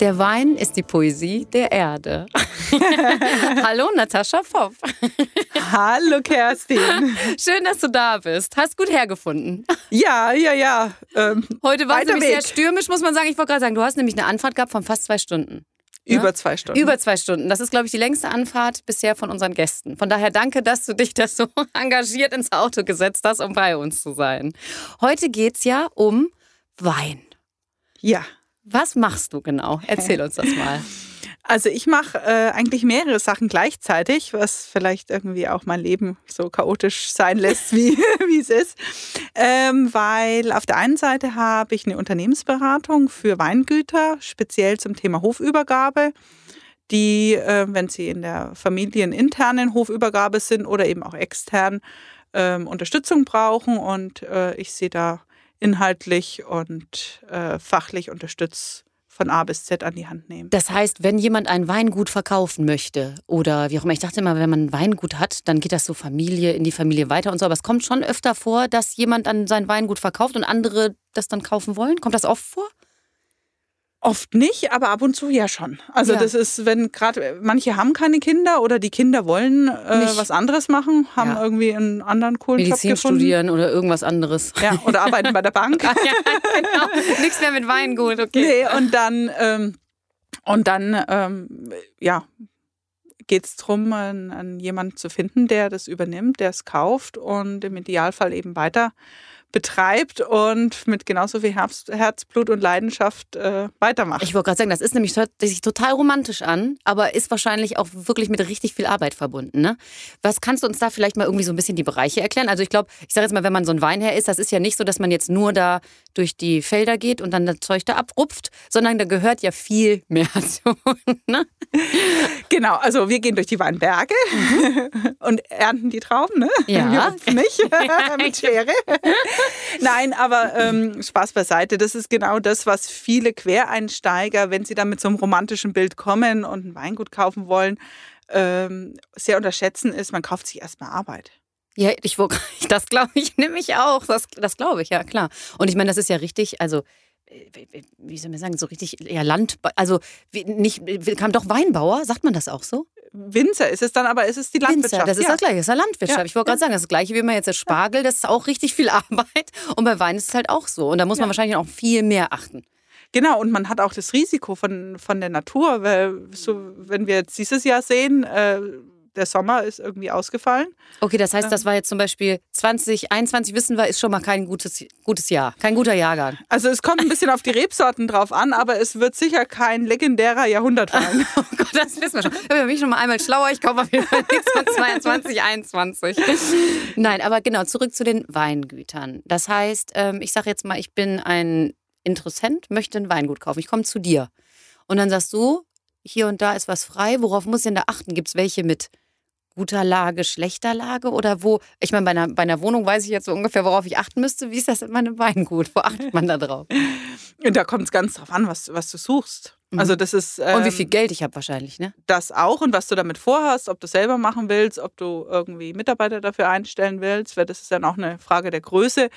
Der Wein ist die Poesie der Erde. Hallo Natascha Pfoff. Hallo Kerstin. Schön, dass du da bist. Hast gut hergefunden. Ja, ja, ja. Ähm, Heute war es nämlich Weg. sehr stürmisch, muss man sagen. Ich wollte gerade sagen, du hast nämlich eine Anfahrt gehabt von fast zwei Stunden. Über ja? zwei Stunden. Über zwei Stunden. Das ist, glaube ich, die längste Anfahrt bisher von unseren Gästen. Von daher danke, dass du dich das so engagiert ins Auto gesetzt hast, um bei uns zu sein. Heute geht es ja um Wein. Ja. Was machst du genau? Erzähl uns das mal. Also ich mache äh, eigentlich mehrere Sachen gleichzeitig, was vielleicht irgendwie auch mein Leben so chaotisch sein lässt, wie, es ist. Ähm, weil auf der einen Seite habe ich eine Unternehmensberatung für Weingüter, speziell zum Thema Hofübergabe, die, äh, wenn sie in der familieninternen Hofübergabe sind oder eben auch extern, äh, Unterstützung brauchen. Und äh, ich sehe da inhaltlich und äh, fachlich unterstützt von A bis Z an die Hand nehmen. Das heißt, wenn jemand ein Weingut verkaufen möchte oder wie auch immer, ich dachte immer, wenn man ein Weingut hat, dann geht das so Familie in die Familie weiter und so, aber es kommt schon öfter vor, dass jemand dann sein Weingut verkauft und andere das dann kaufen wollen. Kommt das oft vor? Oft nicht, aber ab und zu ja schon. Also ja. das ist, wenn gerade manche haben keine Kinder oder die Kinder wollen äh, was anderes machen, haben ja. irgendwie einen anderen coolen Medizin Job gefunden. studieren oder irgendwas anderes. Ja, oder arbeiten bei der Bank. ja, genau. Nichts mehr mit Weingut, okay. Nee, und dann ähm, und dann ähm, ja geht es darum, an jemanden zu finden, der das übernimmt, der es kauft und im Idealfall eben weiter betreibt und mit genauso viel Herz, Herzblut und Leidenschaft äh, weitermacht. Ich wollte gerade sagen, das ist nämlich hört sich total romantisch an, aber ist wahrscheinlich auch wirklich mit richtig viel Arbeit verbunden. Ne? Was kannst du uns da vielleicht mal irgendwie so ein bisschen die Bereiche erklären? Also ich glaube, ich sage jetzt mal, wenn man so ein Weinherr ist, das ist ja nicht so, dass man jetzt nur da durch die Felder geht und dann das Zeug da abrupft, sondern da gehört ja viel mehr zu. Ne? Genau, also wir gehen durch die Weinberge mhm. und ernten die Trauben, ne? Ja. Wir nicht mit Schere. Nein, aber ähm, Spaß beiseite. Das ist genau das, was viele Quereinsteiger, wenn sie dann mit so einem romantischen Bild kommen und ein Weingut kaufen wollen, ähm, sehr unterschätzen, ist, man kauft sich erstmal Arbeit. Ja, ich, das glaube ich nämlich auch. Das, das glaube ich, ja klar. Und ich meine, das ist ja richtig, also wie soll man sagen, so richtig ja, Land, also nicht, kam doch Weinbauer, sagt man das auch so? Winzer ist es dann, aber ist es die Landwirtschaft? Winzer, das ist ja. das gleiche, das ist ja Landwirtschaft. Ja. Ich wollte gerade sagen, das gleiche wie man jetzt der Spargel, das ist auch richtig viel Arbeit. Und bei Wein ist es halt auch so. Und da muss man wahrscheinlich auch viel mehr achten. Genau, und man hat auch das Risiko von, von der Natur, weil so, wenn wir jetzt dieses Jahr sehen, äh, der Sommer ist irgendwie ausgefallen. Okay, das heißt, das ähm. war jetzt zum Beispiel 2021, wissen wir, ist schon mal kein gutes, gutes Jahr, kein guter Jahrgang. Also es kommt ein bisschen auf die Rebsorten drauf an, aber es wird sicher kein legendärer Jahrhundertwein. oh Gott, das wissen wir schon. Ich bin schon mal einmal schlauer, ich kaufe auf jeden Fall nichts von 22, 21. Nein, aber genau, zurück zu den Weingütern. Das heißt, ähm, ich sage jetzt mal, ich bin ein Interessent, möchte ein Weingut kaufen. Ich komme zu dir. Und dann sagst du, hier und da ist was frei. Worauf muss ich denn da achten? Gibt es welche mit guter Lage, schlechter Lage? Oder wo, ich meine, bei einer, bei einer Wohnung weiß ich jetzt so ungefähr, worauf ich achten müsste. Wie ist das in meinem Weingut? Wo achtet man da drauf? Da kommt es ganz drauf an, was, was du suchst. Mhm. Also das ist, ähm, und wie viel ähm, Geld ich habe wahrscheinlich, ne? Das auch und was du damit vorhast, ob du selber machen willst, ob du irgendwie Mitarbeiter dafür einstellen willst, weil das ist dann auch eine Frage der Größe,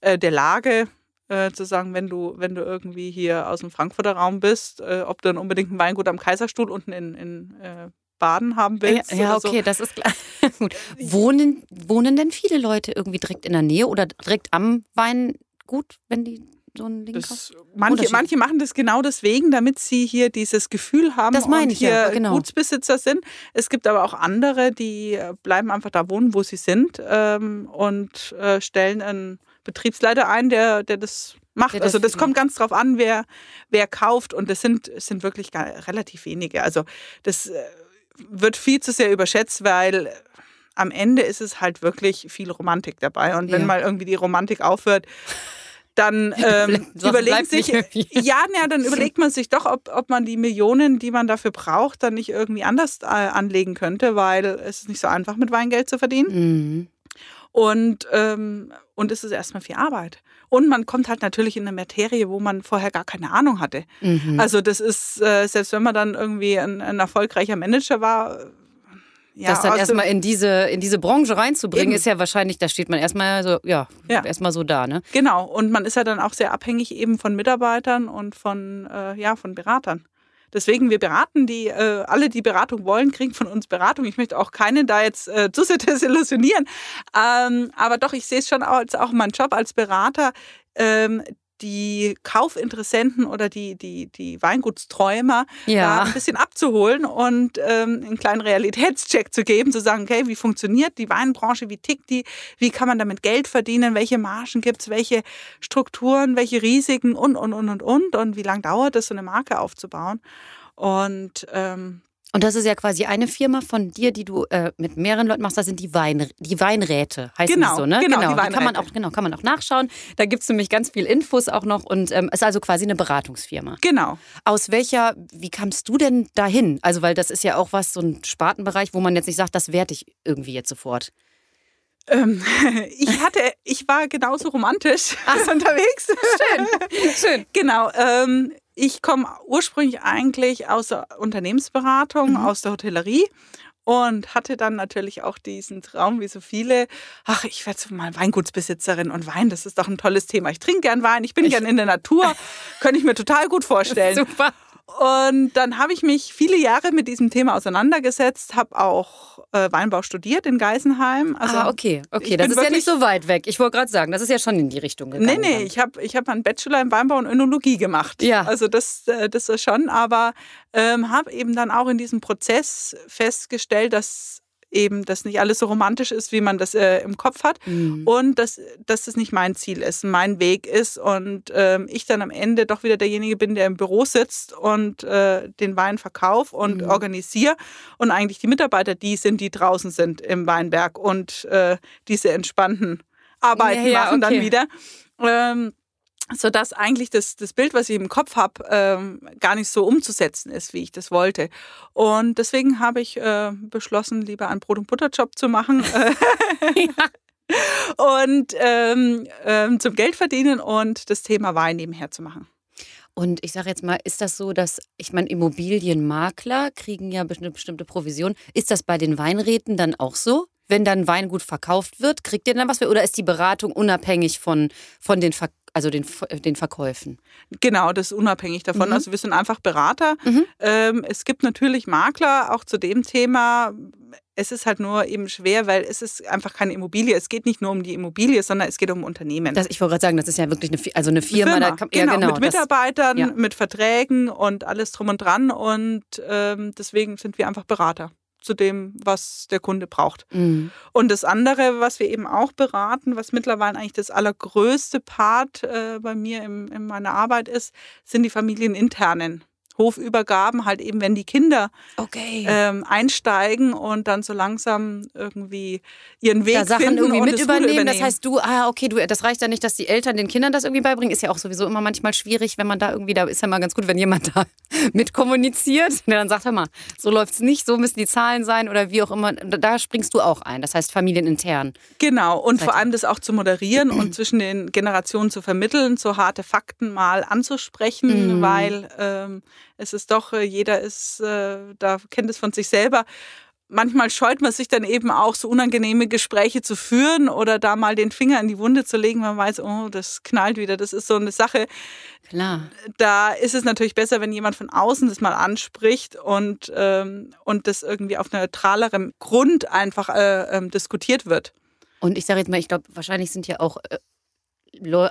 äh, der Lage. Äh, zu sagen, wenn du, wenn du irgendwie hier aus dem Frankfurter Raum bist, äh, ob du dann unbedingt ein Weingut am Kaiserstuhl unten in, in äh, Baden haben willst. Ja, ja okay, so. das ist klar. Gut. Wohnen, wohnen denn viele Leute irgendwie direkt in der Nähe oder direkt am Weingut, wenn die so ein Ding das, manche, manche machen das genau deswegen, damit sie hier dieses Gefühl haben das meine und hier ja, genau. Gutsbesitzer sind. Es gibt aber auch andere, die äh, bleiben einfach da wohnen, wo sie sind ähm, und äh, stellen einen Betriebsleiter ein, der, der das macht. Der also das kommt ganz drauf an, wer, wer kauft und das sind, sind wirklich relativ wenige. Also das äh, wird viel zu sehr überschätzt, weil am Ende ist es halt wirklich viel Romantik dabei. Und wenn ja. mal irgendwie die Romantik aufhört, dann ähm, überlegt sich, ja, ja, dann überlegt man sich doch, ob, ob man die Millionen, die man dafür braucht, dann nicht irgendwie anders äh, anlegen könnte, weil es ist nicht so einfach mit Weingeld zu verdienen. Mhm. Und, ähm, und es ist erstmal viel Arbeit. Und man kommt halt natürlich in eine Materie, wo man vorher gar keine Ahnung hatte. Mhm. Also das ist, äh, selbst wenn man dann irgendwie ein, ein erfolgreicher Manager war, ja, das dann erstmal in diese, in diese Branche reinzubringen, eben. ist ja wahrscheinlich, da steht man erstmal so, ja, ja. erstmal so da, ne? Genau. Und man ist ja dann auch sehr abhängig eben von Mitarbeitern und von, äh, ja, von Beratern. Deswegen, wir beraten die, äh, alle, die Beratung wollen, kriegen von uns Beratung. Ich möchte auch keinen da jetzt äh, zu sehr desillusionieren. Ähm, aber doch, ich sehe es schon als auch mein Job als Berater, ähm, die Kaufinteressenten oder die, die, die Weingutsträumer ja. ein bisschen abzuholen und ähm, einen kleinen Realitätscheck zu geben, zu sagen, okay, wie funktioniert die Weinbranche, wie tickt die, wie kann man damit Geld verdienen, welche Margen gibt es, welche Strukturen, welche Risiken? Und, und, und, und, und. Und wie lange dauert es, so eine Marke aufzubauen. Und ähm, und das ist ja quasi eine Firma von dir, die du äh, mit mehreren Leuten machst. Das sind die, Wein, die Weinräte, heißt genau, so, ne? Genau, genau. Die, die kann man auch, genau, kann man auch nachschauen. Da gibt es nämlich ganz viel Infos auch noch und ähm, ist also quasi eine Beratungsfirma. Genau. Aus welcher, wie kamst du denn dahin? Also, weil das ist ja auch was, so ein Spartenbereich, wo man jetzt nicht sagt, das werde ich irgendwie jetzt sofort. Ähm, ich hatte, ich war genauso romantisch Ach, unterwegs. Schön, schön. Genau. Ähm, ich komme ursprünglich eigentlich aus der Unternehmensberatung, mhm. aus der Hotellerie und hatte dann natürlich auch diesen Traum, wie so viele, ach, ich werde so mal Weingutsbesitzerin und Wein, das ist doch ein tolles Thema. Ich trinke gern Wein, ich bin ich, gern in der Natur, könnte ich mir total gut vorstellen. Super. Und dann habe ich mich viele Jahre mit diesem Thema auseinandergesetzt, habe auch äh, Weinbau studiert in Geisenheim. Also ah, okay, okay, das ist ja nicht so weit weg. Ich wollte gerade sagen, das ist ja schon in die Richtung gegangen. Nee, nee, ich habe ich hab einen Bachelor in Weinbau und Önologie gemacht. Ja. Also das, äh, das ist schon, aber ähm, habe eben dann auch in diesem Prozess festgestellt, dass eben, dass nicht alles so romantisch ist, wie man das äh, im Kopf hat mhm. und dass, dass das nicht mein Ziel ist, mein Weg ist und ähm, ich dann am Ende doch wieder derjenige bin, der im Büro sitzt und äh, den Wein verkauft und mhm. organisiere und eigentlich die Mitarbeiter die sind, die draußen sind im Weinberg und äh, diese entspannten Arbeiten ja, ja, machen okay. dann wieder. Ähm, sodass eigentlich das, das Bild, was ich im Kopf habe, ähm, gar nicht so umzusetzen ist, wie ich das wollte. Und deswegen habe ich äh, beschlossen, lieber einen Brot- und Butterjob zu machen. und ähm, ähm, zum Geld verdienen und das Thema Wein nebenher zu machen. Und ich sage jetzt mal, ist das so, dass, ich meine, Immobilienmakler kriegen ja eine bestimmte Provision. Ist das bei den Weinräten dann auch so? Wenn dann Weingut verkauft wird, kriegt ihr dann was für? Oder ist die Beratung unabhängig von, von den Ver also den, den Verkäufen. Genau, das ist unabhängig davon. Mhm. Also wir sind einfach Berater. Mhm. Ähm, es gibt natürlich Makler, auch zu dem Thema. Es ist halt nur eben schwer, weil es ist einfach keine Immobilie. Es geht nicht nur um die Immobilie, sondern es geht um Unternehmen. Das, ich wollte gerade sagen, das ist ja wirklich eine, also eine Firma. Firma kann, genau, ja, genau, mit Mitarbeitern, das, ja. mit Verträgen und alles drum und dran. Und ähm, deswegen sind wir einfach Berater zu dem, was der Kunde braucht. Mhm. Und das andere, was wir eben auch beraten, was mittlerweile eigentlich das allergrößte Part äh, bei mir im, in meiner Arbeit ist, sind die familieninternen Hofübergaben, halt eben, wenn die Kinder okay. ähm, einsteigen und dann so langsam irgendwie ihren Weg da Sachen finden irgendwie und mit übernehmen. übernehmen. Das heißt, du, ah, okay, du, das reicht ja nicht, dass die Eltern den Kindern das irgendwie beibringen. Ist ja auch sowieso immer manchmal schwierig, wenn man da irgendwie, da ist ja mal ganz gut, wenn jemand da mit kommuniziert. Der dann sagt, hör mal, so läuft es nicht, so müssen die Zahlen sein oder wie auch immer. Da springst du auch ein. Das heißt, familienintern. Genau. Und vor allem das auch zu moderieren und zwischen den Generationen zu vermitteln, so harte Fakten mal anzusprechen, mhm. weil ähm, es ist doch, äh, jeder ist, äh, da kennt es von sich selber. Manchmal scheut man sich dann eben auch, so unangenehme Gespräche zu führen oder da mal den Finger in die Wunde zu legen. Man weiß, oh, das knallt wieder. Das ist so eine Sache. Klar. Da ist es natürlich besser, wenn jemand von außen das mal anspricht und, ähm, und das irgendwie auf neutralerem Grund einfach äh, ähm, diskutiert wird. Und ich sage jetzt mal, ich glaube, wahrscheinlich sind ja auch äh,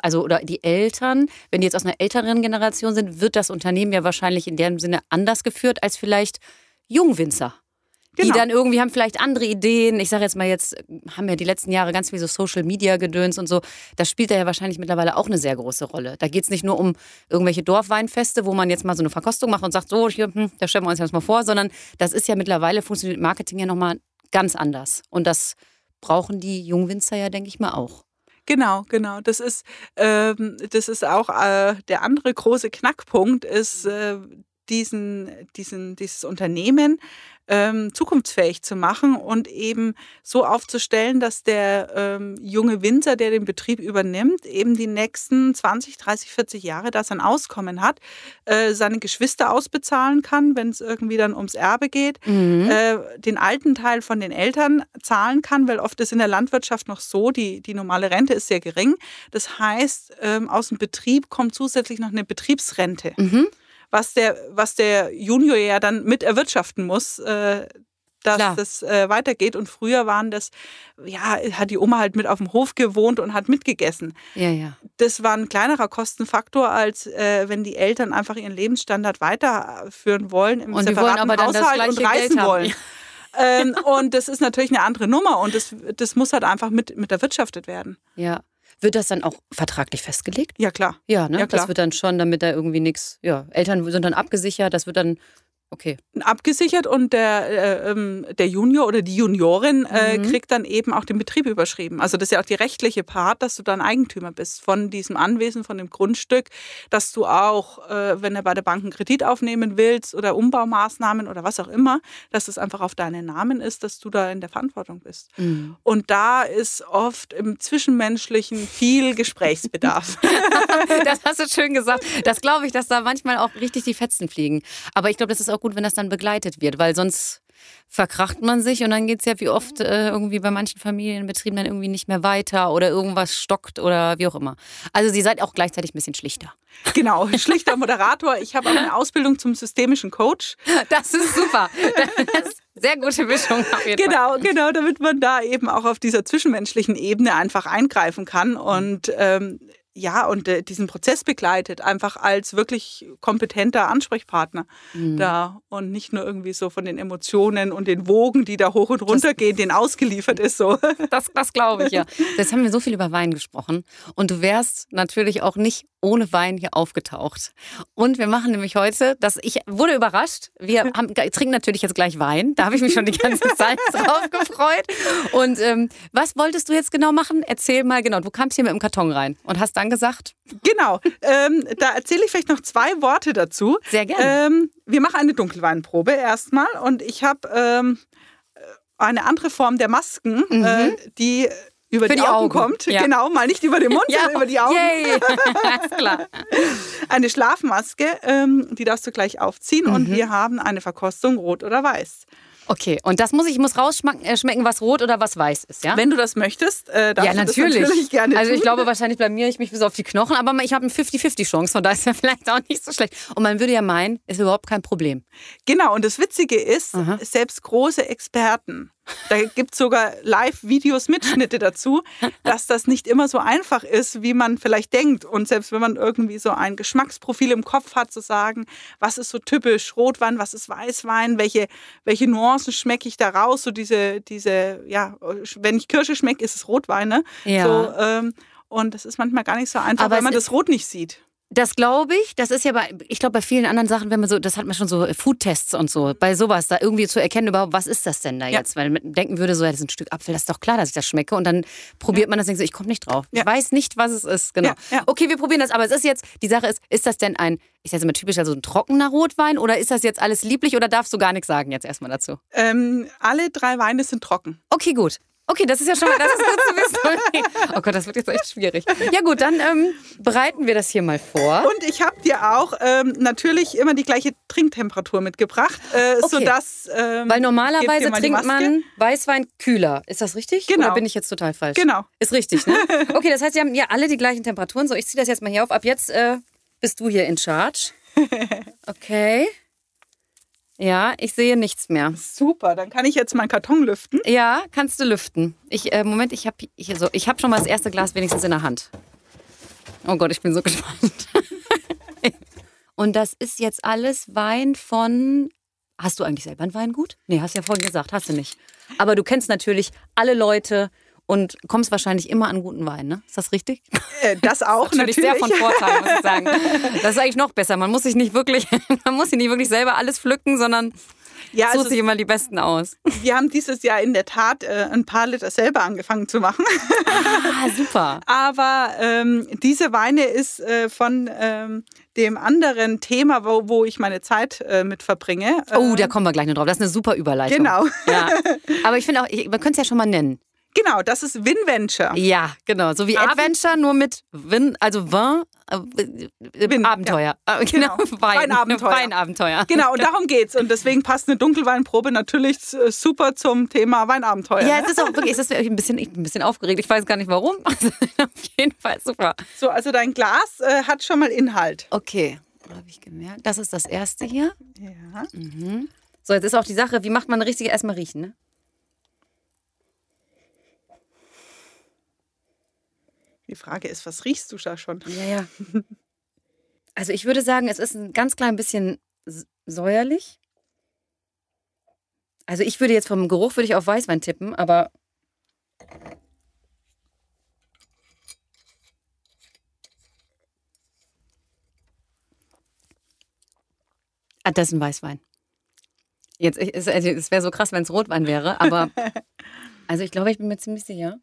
also oder die Eltern, wenn die jetzt aus einer älteren Generation sind, wird das Unternehmen ja wahrscheinlich in dem Sinne anders geführt als vielleicht Jungwinzer. Genau. Die dann irgendwie haben vielleicht andere Ideen. Ich sage jetzt mal, jetzt haben ja die letzten Jahre ganz viel so Social Media gedöns und so. Das spielt ja wahrscheinlich mittlerweile auch eine sehr große Rolle. Da geht es nicht nur um irgendwelche Dorfweinfeste, wo man jetzt mal so eine Verkostung macht und sagt, so, hier, hm, da stellen wir uns jetzt mal vor, sondern das ist ja mittlerweile, funktioniert Marketing ja nochmal ganz anders. Und das brauchen die Jungwinzer ja, denke ich mal, auch. Genau, genau. Das ist, ähm, das ist auch äh, der andere große Knackpunkt, ist äh, diesen, diesen, dieses Unternehmen ähm, zukunftsfähig zu machen und eben so aufzustellen, dass der ähm, junge Winzer, der den Betrieb übernimmt, eben die nächsten 20, 30, 40 Jahre da sein Auskommen hat, äh, seine Geschwister ausbezahlen kann, wenn es irgendwie dann ums Erbe geht, mhm. äh, den alten Teil von den Eltern zahlen kann, weil oft ist in der Landwirtschaft noch so, die, die normale Rente ist sehr gering. Das heißt, ähm, aus dem Betrieb kommt zusätzlich noch eine Betriebsrente. Mhm was der, was der Junior ja dann mit erwirtschaften muss, äh, dass Klar. das äh, weitergeht. Und früher waren das, ja, hat die Oma halt mit auf dem Hof gewohnt und hat mitgegessen. Ja, ja. Das war ein kleinerer Kostenfaktor, als äh, wenn die Eltern einfach ihren Lebensstandard weiterführen wollen im und separaten wollen Haushalt und reisen wollen. ähm, und das ist natürlich eine andere Nummer und das, das muss halt einfach mit, mit erwirtschaftet werden. Ja. Wird das dann auch vertraglich festgelegt? Ja, klar. Ja, ne? Ja, klar. Das wird dann schon, damit da irgendwie nichts, ja, Eltern sind dann abgesichert, das wird dann Okay. Abgesichert und der, äh, ähm, der Junior oder die Juniorin äh, mhm. kriegt dann eben auch den Betrieb überschrieben. Also das ist ja auch die rechtliche Part, dass du dann Eigentümer bist von diesem Anwesen, von dem Grundstück, dass du auch, äh, wenn du bei der Bank einen Kredit aufnehmen willst oder Umbaumaßnahmen oder was auch immer, dass es einfach auf deinen Namen ist, dass du da in der Verantwortung bist. Mhm. Und da ist oft im Zwischenmenschlichen viel Gesprächsbedarf. das hast du schön gesagt. Das glaube ich, dass da manchmal auch richtig die Fetzen fliegen. Aber ich glaube, das ist auch gut, wenn das dann begleitet wird, weil sonst verkracht man sich und dann geht es ja wie oft äh, irgendwie bei manchen Familienbetrieben dann irgendwie nicht mehr weiter oder irgendwas stockt oder wie auch immer. Also sie seid auch gleichzeitig ein bisschen schlichter. Genau, schlichter Moderator. Ich habe auch eine Ausbildung zum systemischen Coach. Das ist super. Das ist sehr gute Mischung auf jeden genau, Fall. Genau, damit man da eben auch auf dieser zwischenmenschlichen Ebene einfach eingreifen kann und ähm, ja, und äh, diesen Prozess begleitet, einfach als wirklich kompetenter Ansprechpartner mhm. da und nicht nur irgendwie so von den Emotionen und den Wogen, die da hoch und runter das, gehen, den ausgeliefert ist. So. Das, das glaube ich ja. Jetzt haben wir so viel über Wein gesprochen und du wärst natürlich auch nicht ohne Wein hier aufgetaucht. Und wir machen nämlich heute, dass ich wurde überrascht. Wir haben, trinken natürlich jetzt gleich Wein. Da habe ich mich schon die ganze Zeit drauf gefreut. Und ähm, was wolltest du jetzt genau machen? Erzähl mal genau. Du kamst hier mit dem Karton rein und hast dann gesagt. Genau. Ähm, da erzähle ich vielleicht noch zwei Worte dazu. Sehr gerne. Ähm, wir machen eine Dunkelweinprobe erstmal und ich habe ähm, eine andere Form der Masken, mhm. äh, die über die, die, Augen, Augen. kommt. Ja. Genau, mal nicht über den Mund, ja. sondern über die Augen. Yay. klar. Eine Schlafmaske, ähm, die darfst du gleich aufziehen mhm. und wir haben eine Verkostung rot oder weiß. Okay, und das muss ich muss rausschmecken, äh, was rot oder was weiß ist, ja? Wenn du das möchtest, äh, darfst ja, natürlich. das natürlich gerne Also ich tun. glaube, wahrscheinlich blamiere ich mich bis auf die Knochen, aber ich habe eine 50-50 Chance, von daher ist ja vielleicht auch nicht so schlecht. Und man würde ja meinen, ist überhaupt kein Problem. Genau, und das Witzige ist, Aha. selbst große Experten da gibt es sogar Live-Videos, Mitschnitte dazu, dass das nicht immer so einfach ist, wie man vielleicht denkt. Und selbst wenn man irgendwie so ein Geschmacksprofil im Kopf hat, zu sagen, was ist so typisch Rotwein, was ist Weißwein, welche, welche Nuancen schmecke ich da raus, so diese, diese, ja, wenn ich Kirsche schmecke, ist es Rotwein, ne? Ja. So, ähm, und das ist manchmal gar nicht so einfach, Aber weil man das Rot nicht sieht. Das glaube ich. Das ist ja bei, ich glaube, bei vielen anderen Sachen, wenn man so, das hat man schon so Foodtests und so, bei sowas, da irgendwie zu erkennen, überhaupt, was ist das denn da jetzt? Weil man denken würde, so, ja, das ist ein Stück Apfel, das ist doch klar, dass ich das schmecke. Und dann probiert ja. man das und denkt so, ich komme nicht drauf. Ja. Ich weiß nicht, was es ist. Genau. Okay, wir probieren das. Aber es ist jetzt, die Sache ist, ist das denn ein, ist das immer typisch, also ein trockener Rotwein oder ist das jetzt alles lieblich oder darfst du gar nichts sagen jetzt erstmal dazu? Ähm, alle drei Weine sind trocken. Okay, gut. Okay, das ist ja schon mal, das ist gut zu wissen. Oh Gott, das wird jetzt echt schwierig. Ja gut, dann ähm, bereiten wir das hier mal vor. Und ich habe dir auch ähm, natürlich immer die gleiche Trinktemperatur mitgebracht, äh, okay. sodass ähm, weil normalerweise trinkt man Weißwein kühler. Ist das richtig? Genau. Oder bin ich jetzt total falsch? Genau. Ist richtig, ne? Okay, das heißt, wir haben ja alle die gleichen Temperaturen. So, ich ziehe das jetzt mal hier auf. Ab jetzt äh, bist du hier in Charge. Okay. Ja, ich sehe nichts mehr. Super, dann kann ich jetzt meinen Karton lüften. Ja, kannst du lüften. Ich, äh, Moment, ich habe ich, so, ich hab schon mal das erste Glas wenigstens in der Hand. Oh Gott, ich bin so gespannt. Und das ist jetzt alles Wein von. Hast du eigentlich selber ein Weingut? Nee, hast ja vorhin gesagt, hast du nicht. Aber du kennst natürlich alle Leute, und kommst wahrscheinlich immer an guten Wein, ne? Ist das richtig? Äh, das auch das natürlich, sehr von Vorteil, muss ich sagen. Das ist eigentlich noch besser. Man muss sich nicht wirklich, man muss sich nicht wirklich selber alles pflücken, sondern Ja, Sucht also sich immer die besten aus. wir haben dieses Jahr in der Tat äh, ein paar Liter selber angefangen zu machen. Ah, super. Aber ähm, diese Weine ist äh, von ähm, dem anderen Thema, wo, wo ich meine Zeit äh, mit verbringe. Oh, da kommen wir gleich noch drauf. Das ist eine super Überleitung. Genau. Ja. Aber ich finde auch, ich, man könnte es ja schon mal nennen. Genau, das ist Winventure. Ja, genau. So wie Abend- Adventure, nur mit Win, also Vin, äh, Win, Abenteuer. Äh, Genau, Genau. Wein. Weinabenteuer. Weinabenteuer. Genau, und darum geht's. Und deswegen passt eine Dunkelweinprobe natürlich äh, super zum Thema Weinabenteuer. Ja, ne? es ist auch wirklich, es ist ein bisschen, ich bin ein bisschen aufgeregt. Ich weiß gar nicht warum. Also, auf jeden Fall super. So, also dein Glas äh, hat schon mal Inhalt. Okay, habe ich gemerkt. Das ist das erste hier. Ja. So, jetzt ist auch die Sache, wie macht man eine richtige erstmal riechen, ne? Die Frage ist, was riechst du da schon? Ja, ja. Also ich würde sagen, es ist ein ganz klein bisschen säuerlich. Also ich würde jetzt vom Geruch würde ich auf Weißwein tippen, aber Ah, das ist ein Weißwein. Jetzt, es, also, es wäre so krass, wenn es Rotwein wäre, aber also ich glaube, ich bin mir ziemlich sicher.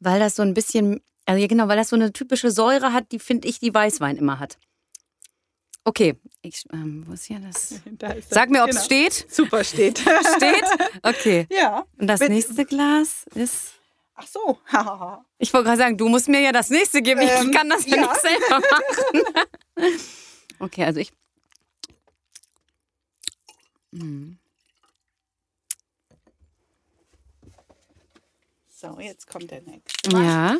Weil das so ein bisschen, also ja genau, weil das so eine typische Säure hat, die finde ich, die Weißwein immer hat. Okay, ich, ähm, wo ist hier das? Da ist. Sag mir, ob es Genau. steht. Super steht. Steht? Okay. ja. Und das Wenn- nächste Glas ist. Ach so. Ich wollte gerade sagen, du musst mir ja das nächste geben. Ich Ähm, kann das ja, ja. nicht selber machen. okay, also ich. Hm. So, jetzt kommt der nächste. Wein. Ja.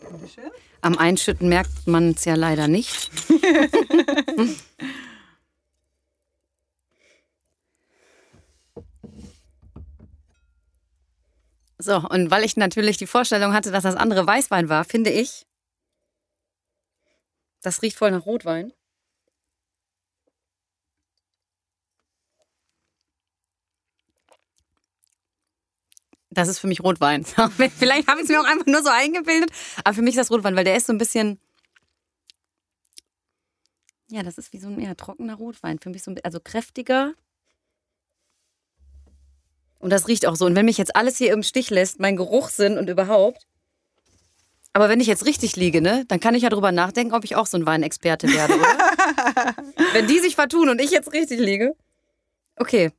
Dankeschön. Am Einschütten merkt man es ja leider nicht. so, und weil ich natürlich die Vorstellung hatte, dass das andere Weißwein war, finde ich, das riecht voll nach Rotwein. Das ist für mich Rotwein. Vielleicht habe ich es mir auch einfach nur so eingebildet. Aber für mich ist das Rotwein, weil der ist so ein bisschen. Ja, das ist wie so ein eher trockener Rotwein. Für mich so ein, also kräftiger. Und das riecht auch so. Und wenn mich jetzt alles hier im Stich lässt, mein Geruchssinn und überhaupt. Aber wenn ich jetzt richtig liege, ne, dann kann ich ja drüber nachdenken, ob ich auch so ein Weinexperte werde, oder? wenn die sich vertun und ich jetzt richtig liege. Okay.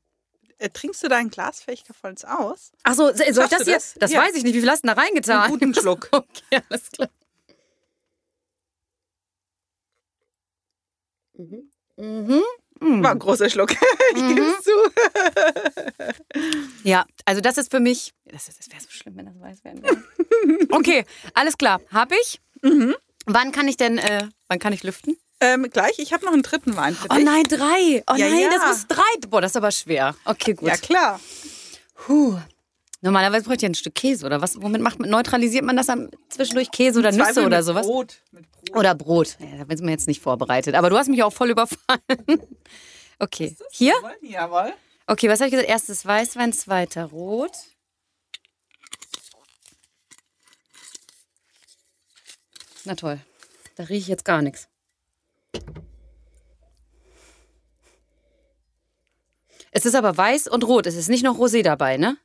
Äh, trinkst du dein Glas vielleicht vollends aus? Ach so, soll ich Schaffst das du hier? das? Das Ja. weiß ich nicht. Wie viel hast du da reingetan? Einen guten Schluck. Okay, alles klar. Mhm. Mhm. War ein großer Schluck. ich gebe es zu. Ja, also das ist für mich. Das, ist- das wäre so schlimm, wenn das weiß werden würde. Okay, alles klar. Hab ich. Mhm. Wann kann ich denn, äh, wann kann ich lüften? Ähm, gleich, ich habe noch einen dritten Wein für Oh dich. nein, drei. Oh Ja, nein, ja. das muss drei. Boah, das ist aber schwer. Okay, gut. Ja, klar. Puh. Normalerweise bräuchte ich ein Stück Käse oder was? Womit macht man, neutralisiert man das am, zwischendurch Käse oder Nüsse Zweifel oder mit sowas? Brot. Mit Brot. Oder Brot. Ja, da sind wir jetzt nicht vorbereitet. Aber du hast mich auch voll überfallen. Okay. Hier? Jawohl. Okay, was habe ich gesagt? Erstes Weißwein, zweiter Rot. Na toll. Da rieche ich jetzt gar nichts. Es ist aber weiß und rot. Es ist nicht noch Rosé dabei, ne?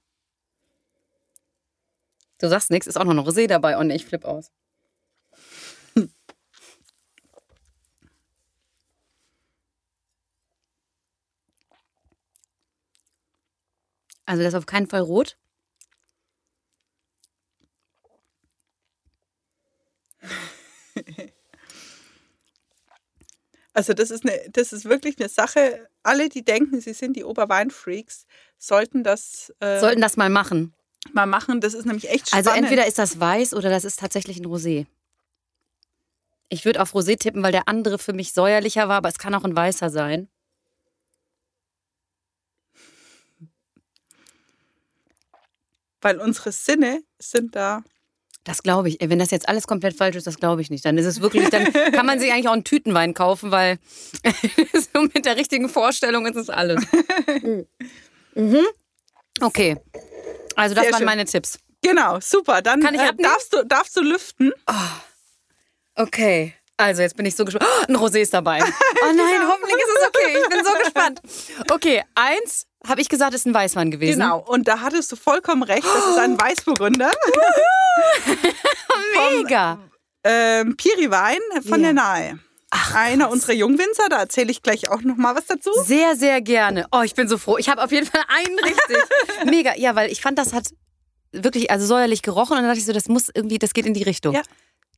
Du sagst nichts, ist auch noch ein Rosé dabei. Ne, ich flipp aus. Also das ist auf keinen Fall rot. Also das ist, eine, das ist wirklich eine Sache. Alle, die denken, sie sind die Oberweinfreaks, sollten das äh, Sollten das mal machen. mal machen. Das ist nämlich echt spannend. Also entweder ist das weiß oder das ist tatsächlich ein Rosé. Ich würde auf Rosé tippen, weil der andere für mich säuerlicher war, aber es kann auch ein weißer sein. Weil unsere Sinne sind da. Das glaube ich. Wenn das jetzt alles komplett falsch ist, das glaube ich nicht. Dann ist es wirklich, dann kann man sich eigentlich auch einen Tütenwein kaufen, weil so mit der richtigen Vorstellung ist es alles. mhm. Okay. Also das Sehr waren schön. meine Tipps. Genau, super. Dann Kann ich äh, darfst, du, darfst du lüften. Okay. Also, jetzt bin ich so gespannt. Oh, ein Rosé ist dabei. Oh nein, hoffentlich ist es okay. Ich bin so gespannt. Okay, eins habe ich gesagt, ist ein Weißwein gewesen. Genau. Und da hattest du vollkommen recht. Das ist ein Weißburgunder. Mega. ähm, Piriwein von Ja. der Nahe. Einer unserer Jungwinzer, da erzähle ich gleich auch noch mal was dazu. Sehr, sehr gerne. Oh, ich bin so froh. Ich habe auf jeden Fall einen richtig. Mega. Ja, weil ich fand, das hat wirklich also säuerlich gerochen und dann dachte ich so, das muss irgendwie, das geht in die Richtung. Ja.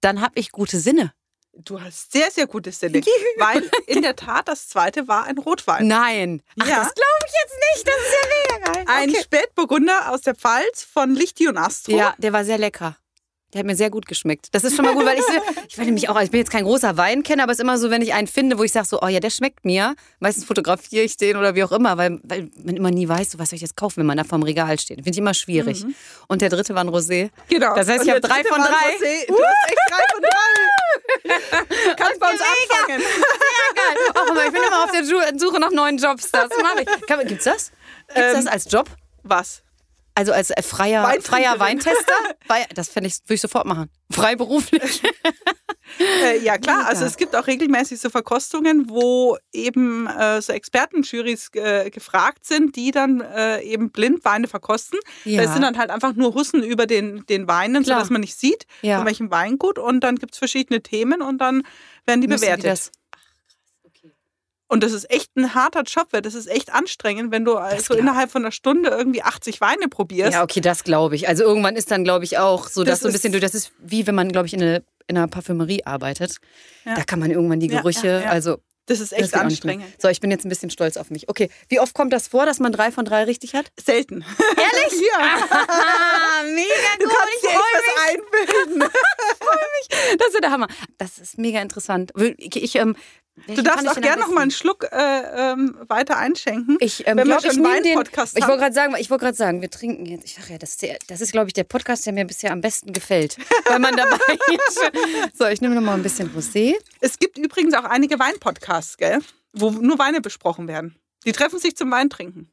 Dann habe ich gute Sinne. Du hast sehr, sehr gutes Sinne. weil in der Tat das zweite war ein Rotwein. Nein. Ach, Ja. das glaube ich jetzt nicht. Das ist ja mega geil. Ein Okay. Spätburgunder aus der Pfalz von Lichti und Astro. Ja, der war sehr lecker. Der hat mir sehr gut geschmeckt. Das ist schon mal gut, weil ich, ich bin nämlich auch, ich bin jetzt kein großer Weinkenner, aber es ist immer so, wenn ich einen finde, wo ich sage so, oh ja, der schmeckt mir. Meistens fotografiere ich den oder wie auch immer, weil, weil man immer nie weiß, so, was soll ich jetzt kaufen, wenn man da vorm Regal steht. Finde ich immer schwierig. Und der dritte war ein Rosé. Genau. Das heißt, ich habe drei von drei. Rosé. Du hast echt drei von drei. Kannst bei uns anfangen. Geil. Auch immer, ich bin immer auf der Suche nach neuen Jobs. Das mache ich. Gibt's das? Gibt's Ähm, das als Job? Was? Also als äh, freier, freier Weintester? Wei- Das fände ich, würde ich sofort machen. Freiberuflich. Äh, ja klar, also es gibt auch regelmäßig so Verkostungen, wo eben äh, so Expertenjurys äh, gefragt sind, die dann äh, eben blind Weine verkosten. Ja. Das sind dann halt einfach nur Hussen über den, den Weinen, Klar. sodass man nicht sieht, Ja. von welchem Weingut. Und dann gibt es verschiedene Themen und dann werden die Müssen bewertet. das- Und das ist echt ein harter Job, weil das ist echt anstrengend, wenn du also innerhalb von einer Stunde irgendwie 80 Weine probierst. Ja, okay, das glaube ich. Also irgendwann ist dann, glaube ich, auch so, dass Das so ein bisschen, du, das ist wie wenn man, glaube ich, in, eine, in einer Parfümerie arbeitet. Ja. Da kann man irgendwann die Gerüche, ja, ja. also Das ist das echt mehr. anstrengend. So, ich bin jetzt ein bisschen stolz auf mich. Okay, wie oft kommt das vor, dass man drei von drei richtig hat? Selten. Ehrlich? ja. Mega Du kannst dir echt was einbilden. Das ist der Hammer. Das ist mega interessant. Ich, ich, ähm, Du darfst auch gerne noch mal einen Schluck äh, ähm, weiter einschenken. Ich ähm, wenn glaube, ich nehme den. Podcast Ich wollte gerade sagen, ich wollte gerade sagen, wir trinken jetzt. Ich sag ja, das ist, der, das ist glaube ich, der Podcast, der mir bisher am besten gefällt, weil man dabei ist. So, ich nehme noch mal ein bisschen Rosé. Es gibt übrigens auch einige Weinpodcasts, gell? wo nur Weine besprochen werden. Die treffen sich zum Weintrinken.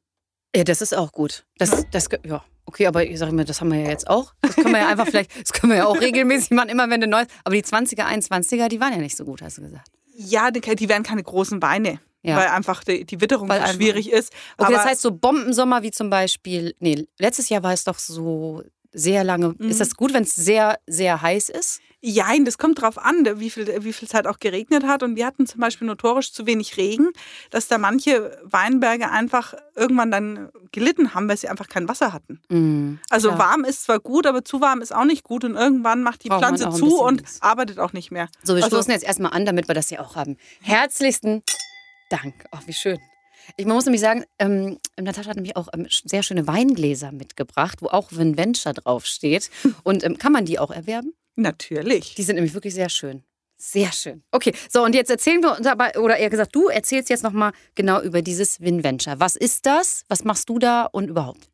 Ja, das ist auch gut. Das, das, ja, okay, aber ich sage mir, das haben wir ja jetzt auch. Das können wir ja einfach vielleicht, das können wir ja auch regelmäßig machen, immer wenn du neu. Aber die 20er, 21er, die waren ja nicht so gut, hast du gesagt. Ja, die, die werden keine großen Weine, Ja. weil einfach die, die Witterung Weil so einfach- schwierig ist. Okay, Aber das heißt so Bombensommer wie zum Beispiel, nee, letztes Jahr war es doch so sehr lange. Mhm. Ist das gut, wenn es sehr, sehr heiß ist? Jein, das kommt drauf an, wie viel, wie viel Zeit auch geregnet hat. Und wir hatten zum Beispiel notorisch zu wenig Regen, dass da manche Weinberge einfach irgendwann dann gelitten haben, weil sie einfach kein Wasser hatten. Mm, Also klar. warm ist zwar gut, aber zu warm ist auch nicht gut. Und irgendwann macht die Braucht Pflanze zu und Dings. arbeitet auch nicht mehr. So, wir Also- stoßen jetzt erstmal an, damit wir das ja auch haben. Herzlichsten Dank. Ach, wie schön. Ich man muss nämlich sagen, ähm, Natascha hat nämlich auch ähm, sehr schöne Weingläser mitgebracht, wo auch Venture draufsteht. Und ähm, kann man die auch erwerben? Natürlich. Die sind nämlich wirklich sehr schön. Sehr schön. Okay, so und jetzt erzählen wir uns aber, oder eher gesagt, du erzählst jetzt nochmal genau über dieses Winventure. Was ist das? Was machst du da und überhaupt?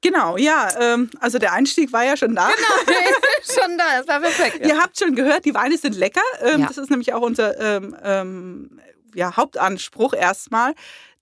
Genau, ja. Ähm, also der Einstieg war ja schon da. Schon da, das war perfekt. Ihr habt schon gehört, die Weine sind lecker. Ähm, Ja. Das ist nämlich auch unser ähm, ähm, ja, Hauptanspruch erstmal.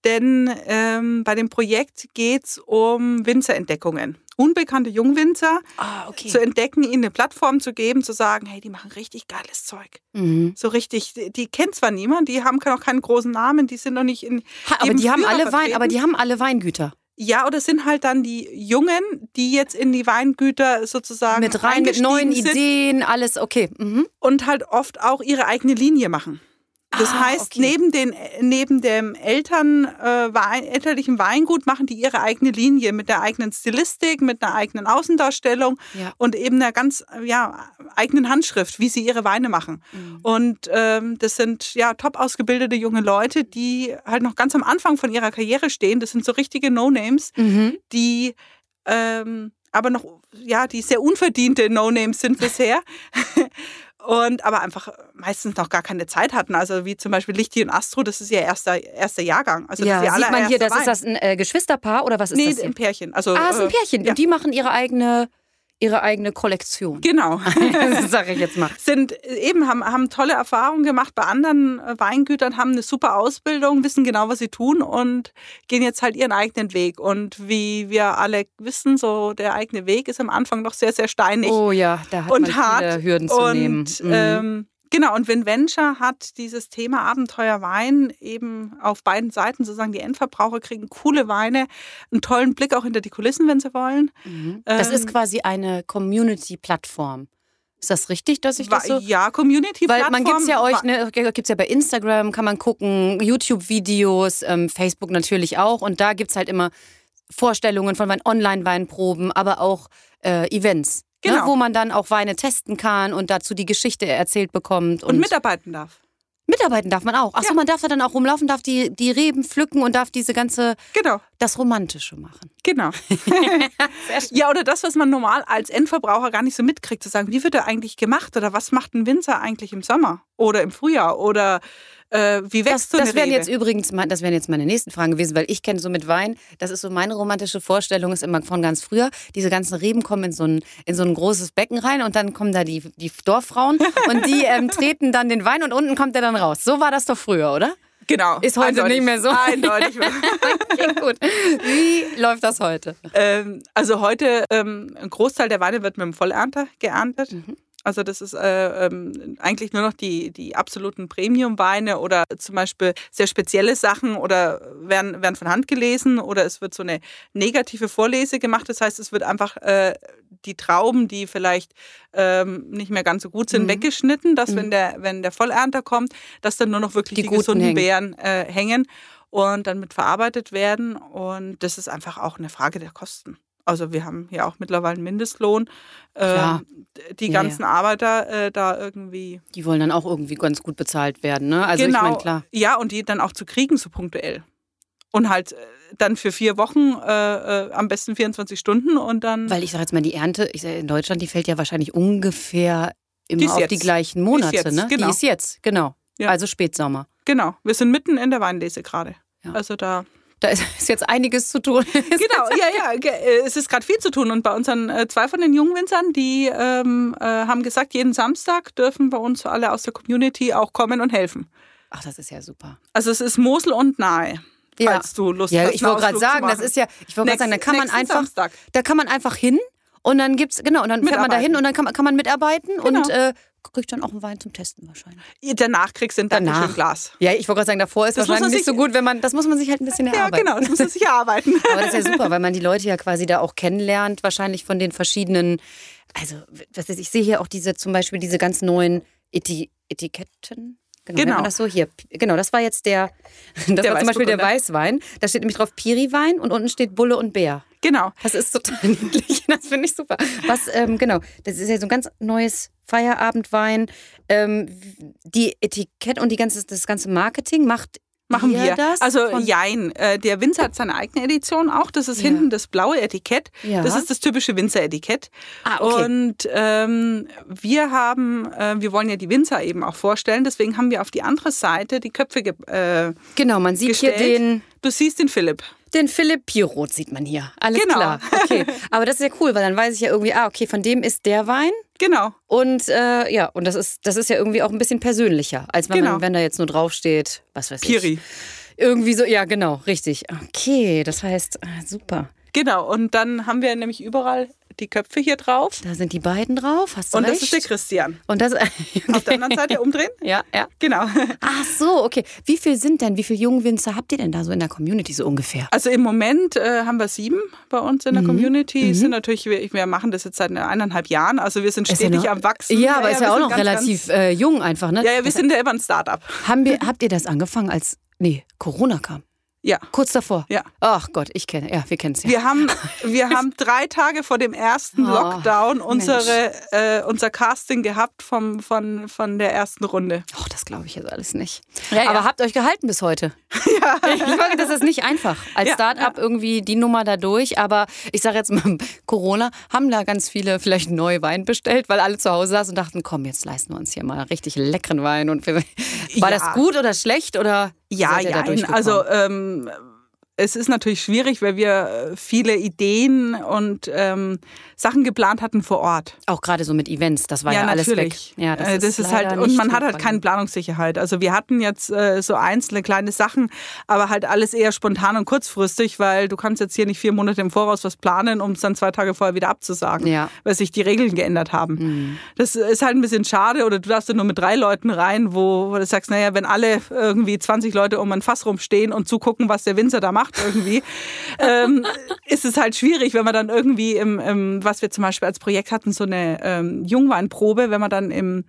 Denn ähm, bei dem Projekt geht es um Winzerentdeckungen. Unbekannte Jungwinzer Ah, okay. zu entdecken, ihnen eine Plattform zu geben, zu sagen, hey, die machen richtig geiles Zeug. Mhm. So richtig, die, die kennt zwar niemand, die haben noch keinen großen Namen, die sind noch nicht in. Ha, aber die haben alle Wein, aber die haben alle Weingüter. Ja, oder sind halt dann die Jungen, die jetzt in die Weingüter sozusagen Mit rein, mit neuen sind Ideen, alles okay. Mhm. und halt oft auch ihre eigene Linie machen. Das Ah, heißt, okay. neben, den, neben dem Eltern, äh, Wein, elterlichen Weingut machen die ihre eigene Linie mit der eigenen Stilistik, mit einer eigenen Außendarstellung Ja. und eben einer ganz ja, eigenen Handschrift, wie sie ihre Weine machen. Mhm. Und ähm, das sind ja top ausgebildete junge Leute, die halt noch ganz am Anfang von ihrer Karriere stehen. Das sind so richtige No-Names, Mhm. die ähm, aber noch, ja, die sehr unverdiente No-Names sind bisher. Und aber einfach meistens noch gar keine Zeit hatten. Also wie zum Beispiel Lichti und Astro, das ist ihr erster, erster Jahrgang. Also Ja, das sieht man hier, das allererster ist das ein äh, Geschwisterpaar oder was ist Wein. Nee, das? Hier? ein Pärchen. Also, ah, ist ein äh, Pärchen. ja. Und die machen ihre eigene, ihre eigene Kollektion. Genau. Sag ich jetzt mal. Sind eben, haben, haben tolle Erfahrungen gemacht bei anderen äh, Weingütern, haben eine super Ausbildung, wissen genau, was sie tun und gehen jetzt halt ihren eigenen Weg. Und wie wir alle wissen, so der eigene Weg ist am Anfang noch sehr, sehr steinig. Oh ja, da hat und man hart viele Hürden zu und, nehmen. Mhm. Ähm, Genau, und Venture hat dieses Thema Abenteuer Wein eben auf beiden Seiten sozusagen. Die Endverbraucher kriegen coole Weine, einen tollen Blick auch hinter die Kulissen, wenn sie wollen. Mhm. Das Ähm, ist quasi eine Community-Plattform. Ist das richtig, dass ich das so... Ja, Community Weil man gibt's ja euch, ne, gibt's ja bei Instagram, kann man gucken, YouTube-Videos, ähm, Facebook natürlich auch. Und da gibt's halt immer Vorstellungen von Wein, Online-Weinproben, aber auch äh, Events. Ne, Genau. wo man dann auch Weine testen kann und dazu die Geschichte erzählt bekommt. Und mitarbeiten darf. mitarbeiten darf man auch. Achso, Ja. man darf da dann auch rumlaufen, darf die, die Reben pflücken und darf diese ganze, Genau, das Romantische machen. genau. ja, oder das, was man normal als Endverbraucher gar nicht so mitkriegt, zu sagen, wie wird er eigentlich gemacht oder was macht ein Winzer eigentlich im Sommer oder im Frühjahr oder äh, wie Das, wächst so eine das wären Rebe? jetzt übrigens, das wären jetzt meine nächsten Fragen gewesen, weil ich kenne so mit Wein, das ist so meine romantische Vorstellung, ist immer von ganz früher. Diese ganzen Reben kommen in so ein, in so ein großes Becken rein und dann kommen da die, die Dorffrauen und die ähm, treten dann den Wein und unten kommt der dann raus. So war das doch früher, oder? genau. Ist heute eindeutig. nicht mehr so. Eindeutig. Okay, gut. Wie läuft das heute? Ähm, also heute, ähm, ein Großteil der Weine wird mit dem Vollernter geerntet. Mhm. Also das ist äh, ähm, eigentlich nur noch die, die absoluten Premium-Weine oder zum Beispiel sehr spezielle Sachen oder werden, werden von Hand gelesen oder es wird so eine negative Vorlese gemacht. Das heißt, es wird einfach äh, die Trauben, die vielleicht ähm, nicht mehr ganz so gut sind, Mhm. weggeschnitten, dass Mhm. wenn, der, wenn der Vollernter kommt, dass dann nur noch wirklich Die die, gesunden hängen. Beeren äh, hängen und dann mit verarbeitet werden. Und das ist einfach auch eine Frage der Kosten. Also wir haben ja auch mittlerweile einen Mindestlohn. Klar. Ähm, die Ja, ganzen Arbeiter äh, da irgendwie. Die wollen dann auch irgendwie ganz gut bezahlt werden, ne? Also genau. ich meine, klar. Ja, und die dann auch zu kriegen, so punktuell. Und halt äh, dann für vier Wochen, äh, äh, am besten 24 Stunden und dann. Weil ich sage jetzt mal, die Ernte, ich sag, in Deutschland, die fällt ja wahrscheinlich ungefähr Die immer ist auf jetzt. die gleichen Monate, jetzt, ne? genau. Die ist jetzt, genau. Ja. Also Spätsommer. genau, wir sind mitten in der Weinlese gerade. Ja. Also da. Da ist jetzt einiges zu tun. Genau, ja, ja. äh, Es ist gerade viel zu tun. Und bei unseren äh, zwei von den jungen Winzern, die ähm, äh, haben gesagt, jeden Samstag dürfen bei uns alle aus der Community auch kommen und helfen. Ach, das ist ja super. Also es ist Mosel und nahe, Ja. falls du Lust Ja, hast. ich wollte gerade sagen, das ist ja, ich wollte gerade sagen, da kann man einfach, Samstag. da kann man einfach hin und dann gibt's, genau, und dann fährt man da hin und dann kann, man- kann man mitarbeiten und Genau. äh, kriegt dann auch einen Wein zum Testen wahrscheinlich. Danach kriegst du ein Danach. Dankeschön Glas. Ja, ich wollte gerade sagen, davor ist Das wahrscheinlich nicht so gut, wenn man, das muss man sich halt ein bisschen Ja, erarbeiten. genau, das muss man sich erarbeiten. Aber das ist ja super, weil man die Leute ja quasi da auch kennenlernt, wahrscheinlich von den verschiedenen. Also, was ist, ich sehe hier auch diese, zum Beispiel diese ganz neuen Eti Etiketten. Genau, Genau. man das so hier. Genau, das war jetzt der, das Der war zum Beispiel der. Weißwein. Da steht nämlich drauf Piri-Wein und unten steht Bulle und Bär. Genau. Das ist total niedlich. Das finde ich super. Was, ähm, genau, das ist ja so ein ganz neues Feierabendwein. Ähm, die Etikette und die ganze, das ganze Marketing macht Machen wir. das? Also Von- Jein, äh, der Winzer hat seine eigene Edition auch. Das ist Ja. hinten das blaue Etikett. Ja. Das ist das typische Winzer-Etikett. Ah, okay. Und ähm, wir haben, äh, wir wollen ja die Winzer eben auch vorstellen. Deswegen haben wir auf die andere Seite die Köpfe. Ge äh, Genau, man sieht hier gestellt. den, du siehst den Philipp. Den Philipp Pirot, sieht man hier. Alles Genau. klar. Okay. Aber das ist ja cool, weil dann weiß ich ja irgendwie, ah, okay, von dem ist der Wein. Genau. Und äh, ja, und das ist, das ist ja irgendwie auch ein bisschen persönlicher, als wenn, Genau. man, wenn da jetzt nur draufsteht, was weiß ich. Piri. Irgendwie so, ja, genau, richtig. Okay, das heißt, ah, super. Genau. Und dann haben wir nämlich überall die Köpfe hier drauf. Da sind die beiden drauf, hast du Und recht. das ist der Christian. Und das, Auf der anderen Seite umdrehen. ja, ja. Genau. Ach so, okay. Wie viel sind denn, wie viele Jungwinzer habt ihr denn da so in der Community so ungefähr? Also im Moment äh, haben wir sieben bei uns Mhm. in der Community. Sind natürlich, wir, wir machen das jetzt seit eineinhalb Jahren. Also wir sind ja stetig noch- am Wachsen. Ja, aber ist ja wir auch noch ganz, relativ äh, jung einfach, ne? Ganz, ja, ja, wir sind ja immer ein Startup. Haben wir, habt ihr das angefangen, als nee, Corona kam? Ja. Kurz davor? Ja. Ach Gott, ich kenne, ja, wir kennen es ja. Wir haben, wir haben drei Tage vor dem ersten Oh, Lockdown unsere, äh, unser Casting gehabt vom, von, von der ersten Runde. Ach, das glaube ich jetzt alles nicht. Ja, ja. Aber habt euch gehalten bis heute? Ja. Ich meine, das ist nicht einfach. Als Ja, Start-up irgendwie die Nummer da durch. Aber ich sage jetzt mal, Corona haben da ganz viele vielleicht neue Wein bestellt, weil alle zu Hause saßen und dachten, komm, jetzt leisten wir uns hier mal richtig leckeren Wein. Und war Ja. das gut oder schlecht oder Ja, ja. Also ähm, es ist natürlich schwierig, weil wir äh, viele Ideen und ähm, Sachen geplant hatten vor Ort. Auch gerade so mit Events, das war ja, ja alles natürlich. weg. Ja, das, äh, das ist, ist halt und man hat halt keine Planungssicherheit. Also wir hatten jetzt äh, so einzelne kleine Sachen, aber halt alles eher spontan und kurzfristig, weil du kannst jetzt hier nicht vier Monate im Voraus was planen, um es dann zwei Tage vorher wieder abzusagen, ja. weil sich die Regeln geändert haben. Mhm. Das ist halt ein bisschen schade oder du darfst ja nur mit drei Leuten rein, wo, wo du sagst, naja, wenn alle irgendwie 20 Leute um ein Fass rumstehen und zugucken, was der Winzer da macht irgendwie, ähm, ist es halt schwierig, wenn man dann irgendwie im, im, was wir zum Beispiel als Projekt hatten, so eine ähm, Jungweinprobe, wenn man dann im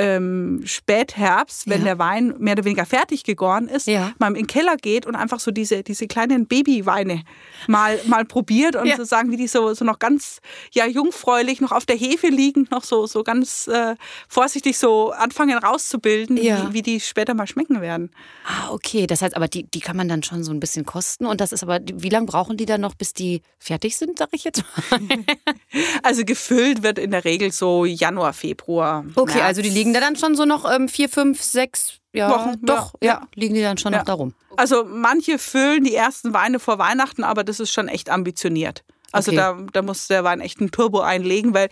ähm, Spätherbst, wenn ja. der Wein mehr oder weniger fertig gegoren ist, ja. mal in den Keller geht und einfach so diese, diese kleinen Babyweine mal, mal probiert und ja. so sagen, wie die so, so noch ganz ja, jungfräulich, noch auf der Hefe liegen, noch so, so ganz äh, vorsichtig so anfangen rauszubilden, ja. wie, wie die später mal schmecken werden. Ah, okay. Das heißt, aber die, die kann man dann schon so ein bisschen kosten und das ist aber, wie lange brauchen die dann noch, bis die fertig sind, sag ich jetzt mal? also gefüllt wird in der Regel so Januar, Februar. Okay, März. also die liegen da dann schon so noch ähm, vier, fünf, sechs ja, Wochen. Doch, ja, ja, liegen die dann schon noch darum. Also manche füllen die ersten Weine vor Weihnachten, aber das ist schon echt ambitioniert. Also Okay. da, da muss der Wein echt einen Turbo einlegen, weil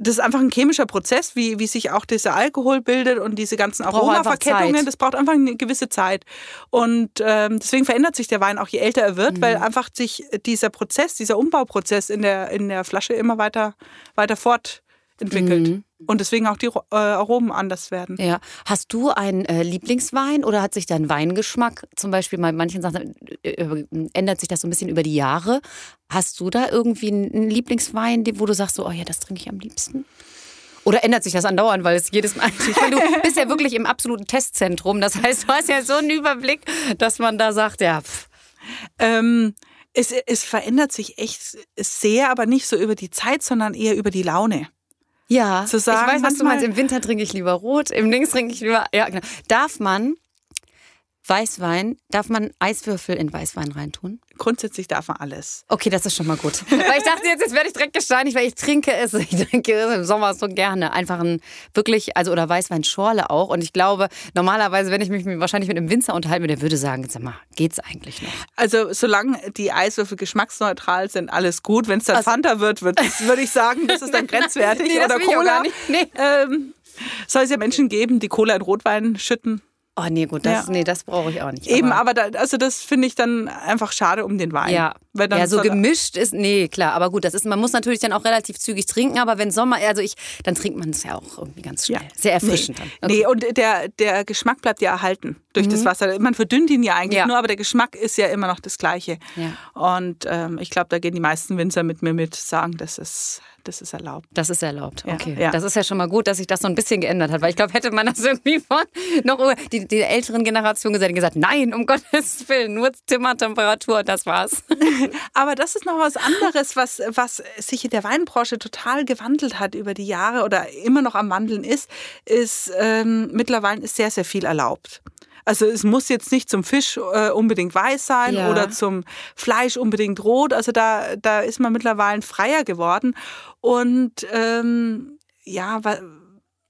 das ist einfach ein chemischer Prozess, wie, wie sich auch dieser Alkohol bildet und diese ganzen Aromaverkettungen. Das braucht einfach eine gewisse Zeit. Und ähm, deswegen verändert sich der Wein auch, je älter er wird, Mhm. weil einfach sich dieser Prozess, dieser Umbauprozess in der, in der Flasche immer weiter, weiter fortentwickelt. Mhm. Und deswegen auch die äh, Aromen anders werden. Ja. Hast du einen äh, Lieblingswein oder hat sich dein Weingeschmack zum Beispiel bei manchen Sachen äh, äh, ändert sich das so ein bisschen über die Jahre? Hast du da irgendwie einen Lieblingswein, wo du sagst so, oh ja, das trinke ich am liebsten? Oder ändert sich das andauernd, weil es jedes Mal. Ich meine, du bist ja wirklich im absoluten Testzentrum. Das heißt, du hast ja so einen Überblick, dass man da sagt, ja, pff, Ähm, es, es verändert sich echt sehr, aber nicht so über die Zeit, sondern eher über die Laune. Ja. Zu sagen, ich weiß, was du meinst. Im Winter trinke ich lieber rot, im Links trinke ich lieber. Ja, genau. Darf man Weißwein, darf man Eiswürfel in Weißwein reintun? Grundsätzlich darf man alles. Okay, das ist schon mal gut. Weil ich dachte jetzt, jetzt werde ich direkt gesteinigt, weil ich trinke es. Ich trinke es im Sommer so gerne. Einfach ein wirklich, also oder Weißweinschorle auch. Und ich glaube, normalerweise, wenn ich mich wahrscheinlich mit einem Winzer unterhalten würde, der würde sagen, sag mal, geht's eigentlich noch? Also solange die Eiswürfel geschmacksneutral sind, alles gut. Wenn es dann Also- Fanta wird, wird würde ich sagen, das ist dann grenzwertig. Nee, Oder Cola. Nee. Ähm, soll es ja Menschen geben, die Cola in Rotwein schütten. Oh nee, gut, das, Ja. nee, das brauche ich auch nicht. Eben, aber da, also das finde ich dann einfach schade um den Wein. Ja, Weil dann ja, so gemischt ist, nee, klar, aber gut, das ist, man muss natürlich dann auch relativ zügig trinken, aber wenn Sommer, also ich, dann trinkt man es ja auch irgendwie ganz schnell. Ja. Sehr erfrischend Nee, dann. nee und der, der Geschmack bleibt ja erhalten durch das Wasser. Man verdünnt ihn ja eigentlich Mhm. Ja. nur, aber der Geschmack ist ja immer noch das Gleiche. Ja. Und ähm, ich glaube, da gehen die meisten Winzer mit mir mit, sagen, das ist, das ist erlaubt. Das ist erlaubt. Ja, Okay. ja. Das ist ja schon mal gut, dass sich das so ein bisschen geändert hat. Weil ich glaube, hätte man das irgendwie von noch die, die älteren Generation gesagt, gesagt, nein, um Gottes Willen, nur Zimmertemperatur, das war's. Aber das ist noch was anderes, was, was sich in der Weinbranche total gewandelt hat über die Jahre oder immer noch am Wandeln ist, ist ähm, mittlerweile ist sehr, sehr viel erlaubt. Also es muss jetzt nicht zum Fisch äh, unbedingt weiß sein Ja. oder zum Fleisch unbedingt rot. Also da, da ist man mittlerweile freier geworden. Und ähm, ja,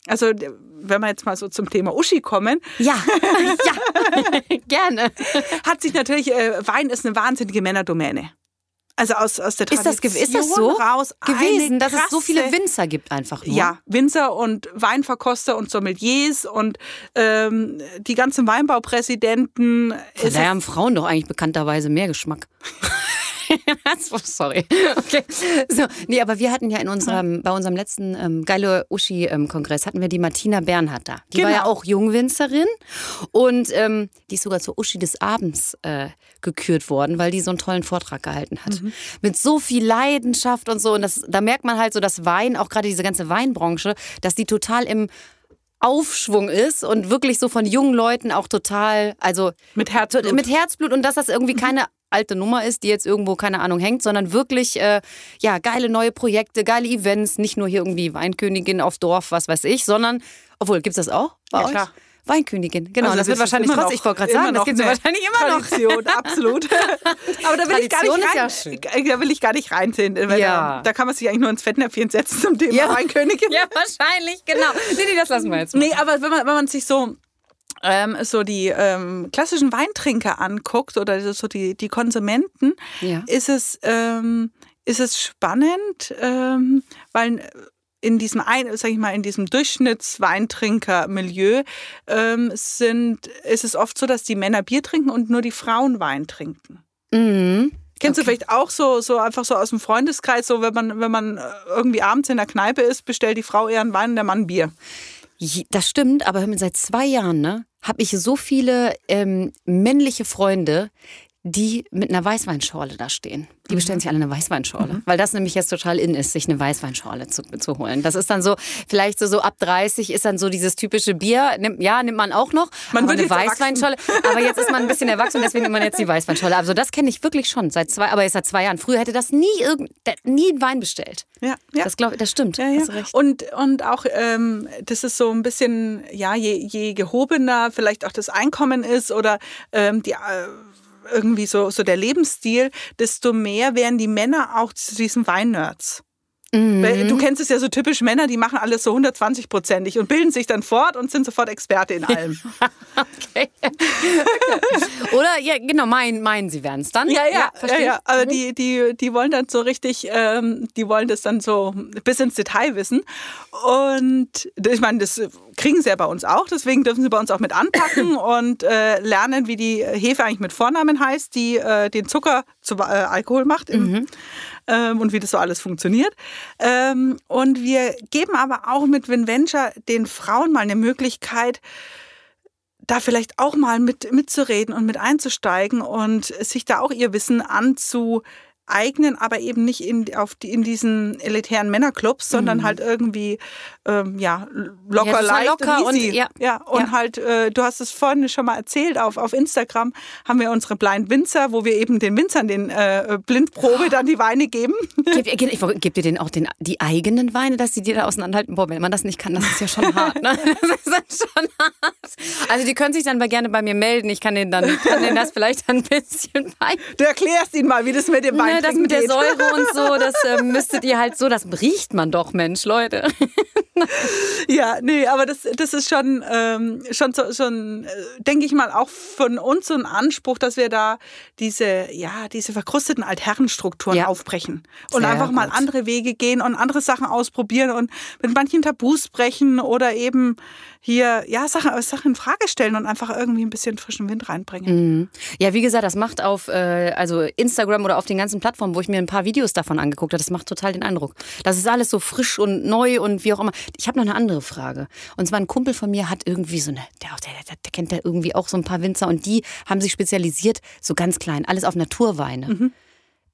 also wenn wir jetzt mal so zum Thema Uschi kommen, Ja, ja, gerne. hat sich natürlich, äh, Wein ist eine wahnsinnige Männerdomäne. Also aus, aus der Ist das, Tradition ist das so raus gewesen, dass es so viele Winzer gibt einfach nur? Ja, Winzer und Weinverkoster und Sommeliers und ähm, die ganzen Weinbaupräsidenten. Von daher haben Frauen doch eigentlich bekannterweise mehr Geschmack. Sorry. Okay. So, nee, aber wir hatten ja in unserem, bei unserem letzten ähm, Geile Uschi-Kongress hatten wir die Martina Bernhardt da. Die war Genau. ja auch Jungwinzerin und ähm, die ist sogar zur Uschi des Abends äh, gekürt worden, weil die so einen tollen Vortrag gehalten hat. Mit so viel Leidenschaft und so. Und das, da merkt man halt so, dass Wein, auch gerade diese ganze Weinbranche, dass die total im Aufschwung ist und wirklich so von jungen Leuten auch total, also mit Herzblut. mit Herzblut und dass das irgendwie keine alte Nummer ist, die jetzt irgendwo, keine Ahnung, hängt, sondern wirklich, äh, ja, geile neue Projekte, geile Events, nicht nur hier irgendwie Weinkönigin auf Dorf, was weiß ich, sondern, obwohl, gibt's das auch bei Ja, euch? klar. Weinkönigin, genau. Also das wird ist wahrscheinlich noch- ich wollte gerade sagen, das gibt es wahrscheinlich immer noch. Tradition, absolut. Aber da will ich gar nicht ist ja rein, da will ich gar nicht reinsehen. Weil Ja. da, da kann man sich eigentlich nur ins Fettnäpfchen setzen zum Thema Ja. Weinkönigin. Ja, wahrscheinlich, genau. Nee, nee, das lassen wir jetzt mal. Nee, aber wenn man, wenn man sich so ähm, so die ähm, klassischen Weintrinker anguckt oder so die, die Konsumenten, Ja. ist es, ähm, ist es spannend, ähm, weil in diesem ein, sag ich mal, in diesem Durchschnittsweintrinker-Milieu ähm, sind, ist es oft so, dass die Männer Bier trinken und nur die Frauen Wein trinken. Mhm. Kennst Okay. du vielleicht auch so, so einfach so aus dem Freundeskreis, so wenn man, wenn man äh, irgendwie abends in der Kneipe ist, bestellt die Frau eher einen Wein und der Mann Bier. Das stimmt, aber hör mal, seit zwei Jahren ne, habe ich so viele ähm, männliche Freunde, die mit einer Weißweinschorle da stehen. Die bestellen sich alle eine Weißweinschorle, weil das nämlich jetzt total in ist, sich eine Weißweinschorle zu, zu holen. Das ist dann so, vielleicht so, so ab 30 ist dann so dieses typische Bier. Nimmt, ja, nimmt man auch noch. Man aber eine Weißweinschorle. Aber jetzt ist man ein bisschen erwachsen, deswegen nimmt man jetzt die Weißweinschorle. Also das kenne ich wirklich schon seit zwei, aber jetzt seit zwei Jahren. Früher hätte das nie irgend, nie einen Wein bestellt. Ja, ja. Das glaube das stimmt. Ja, ja. Und, und auch, ähm, das ist so ein bisschen, ja, je, je gehobener vielleicht auch das Einkommen ist oder ähm, die, äh, irgendwie so, so der Lebensstil, desto mehr werden die Männer auch zu diesen Weinnerds. Weil Du kennst es ja so typisch Männer, die machen alles so 120-prozentig und bilden sich dann fort und sind sofort Experte in allem. Okay. Oder, ja, genau, meinen, meinen sie werden es dann. Ja, ja, ja, verstehe ja. ich. Aber die, die, die wollen dann so richtig, ähm, die wollen das dann so bis ins Detail wissen. Und ich meine, das kriegen sie ja bei uns auch, deswegen dürfen sie bei uns auch mit anpacken und äh, lernen, wie die Hefe eigentlich mit Vornamen heißt, die äh, den Zucker zu äh, Alkohol macht im, ähm, und wie das so alles funktioniert. Ähm, und wir geben aber auch mit WinVenture den Frauen mal eine Möglichkeit, da vielleicht auch mal mit mitzureden und mit einzusteigen und sich da auch ihr Wissen anzueignen, aber eben nicht in, auf die, in diesen elitären Männerclubs, sondern halt irgendwie ähm, ja, locker, Mhm. Ja, leicht locker und easy. und- ja. ja, und Ja. halt, äh, du hast es vorhin schon mal erzählt, auf, auf Instagram haben wir unsere Blind Winzer, wo wir eben den Winzern den äh, Blindprobe dann die Weine geben. Gib, ich, ich, gebt ihr denen auch den, die eigenen Weine, dass sie die da auseinanderhalten? Boah, wenn man das nicht kann, das ist ja schon hart. Ne? Das ist dann schon hart. Also die können sich dann mal gerne bei mir melden. Ich kann denen dann kann denen das vielleicht ein bisschen bei. Du erklärst ihnen mal, wie das mit dem Wein Ne, das mit der. Säure und so, das äh, müsstet ihr halt so, das riecht man doch, Mensch, Leute. Ja, nee, aber das, das ist schon, ähm, schon, schon äh, denke ich mal, auch von uns so ein Anspruch, dass wir da diese, ja, diese verkrusteten Altherrenstrukturen Ja. aufbrechen und Sehr einfach mal gut. andere Wege gehen und andere Sachen ausprobieren und mit manchen Tabus brechen oder eben hier, ja, Sachen, Sachen in Frage stellen und einfach irgendwie ein bisschen frischen Wind reinbringen. Mhm. Ja, wie gesagt, das macht auf äh, also Instagram oder auf den ganzen Plattformen, wo ich mir ein paar Videos davon angeguckt habe, das macht total den Eindruck. Das ist alles so frisch und neu und wie auch immer. Ich habe noch eine andere Frage. Und zwar ein Kumpel von mir hat irgendwie so eine, der, der, der, kennt ja irgendwie auch so ein paar Winzer und die haben sich spezialisiert, so ganz klein, alles auf Naturweine.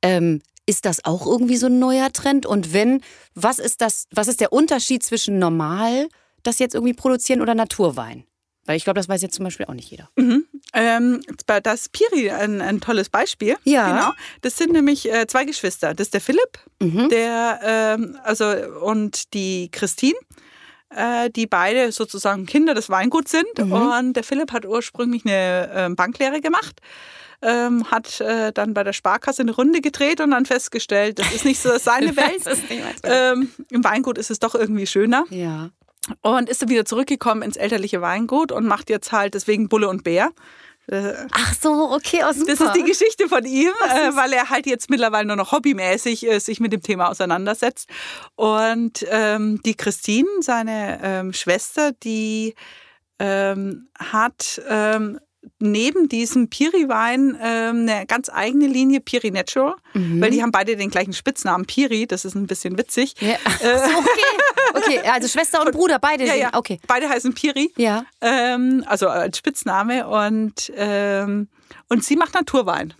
Ähm, ist das auch irgendwie so ein neuer Trend? Und wenn, was ist das, was ist der Unterschied zwischen normal, das jetzt irgendwie produzieren oder Naturwein? Weil ich glaube, das weiß jetzt zum Beispiel auch nicht jeder. Ähm, bei- das ist Piri ein, ein tolles Beispiel. Ja. Genau. Das sind nämlich äh, zwei Geschwister. Das ist der Philipp, Mhm. der ähm, also und die Christine. Äh, die beide sozusagen Kinder des Weinguts sind. Mhm. Und der Philipp hat ursprünglich eine ähm, Banklehre gemacht, ähm, hat äh, dann bei der Sparkasse eine Runde gedreht und dann festgestellt, das ist nicht so seine Welt. Ähm, Im Weingut ist es doch irgendwie schöner. Ja. Und ist dann wieder zurückgekommen ins elterliche Weingut und macht jetzt halt deswegen Bulle und Bär. Äh, Ach so, okay, aus Das ist die Geschichte von ihm, äh, weil er halt jetzt mittlerweile nur noch hobbymäßig äh, sich mit dem Thema auseinandersetzt. Und ähm, die Christine, seine ähm, Schwester, die ähm, hat ähm, neben diesem Piri-Wein ähm, eine ganz eigene Linie Piri Natural, Mhm. weil die haben beide den gleichen Spitznamen Piri. Das ist ein bisschen witzig. Ja. Ach so, okay. Okay, also Schwester und Bruder, beide. Ja, ja. Okay. Beide heißen Piri. Ja. ähm, also als Spitzname und, ähm, und sie macht Naturwein.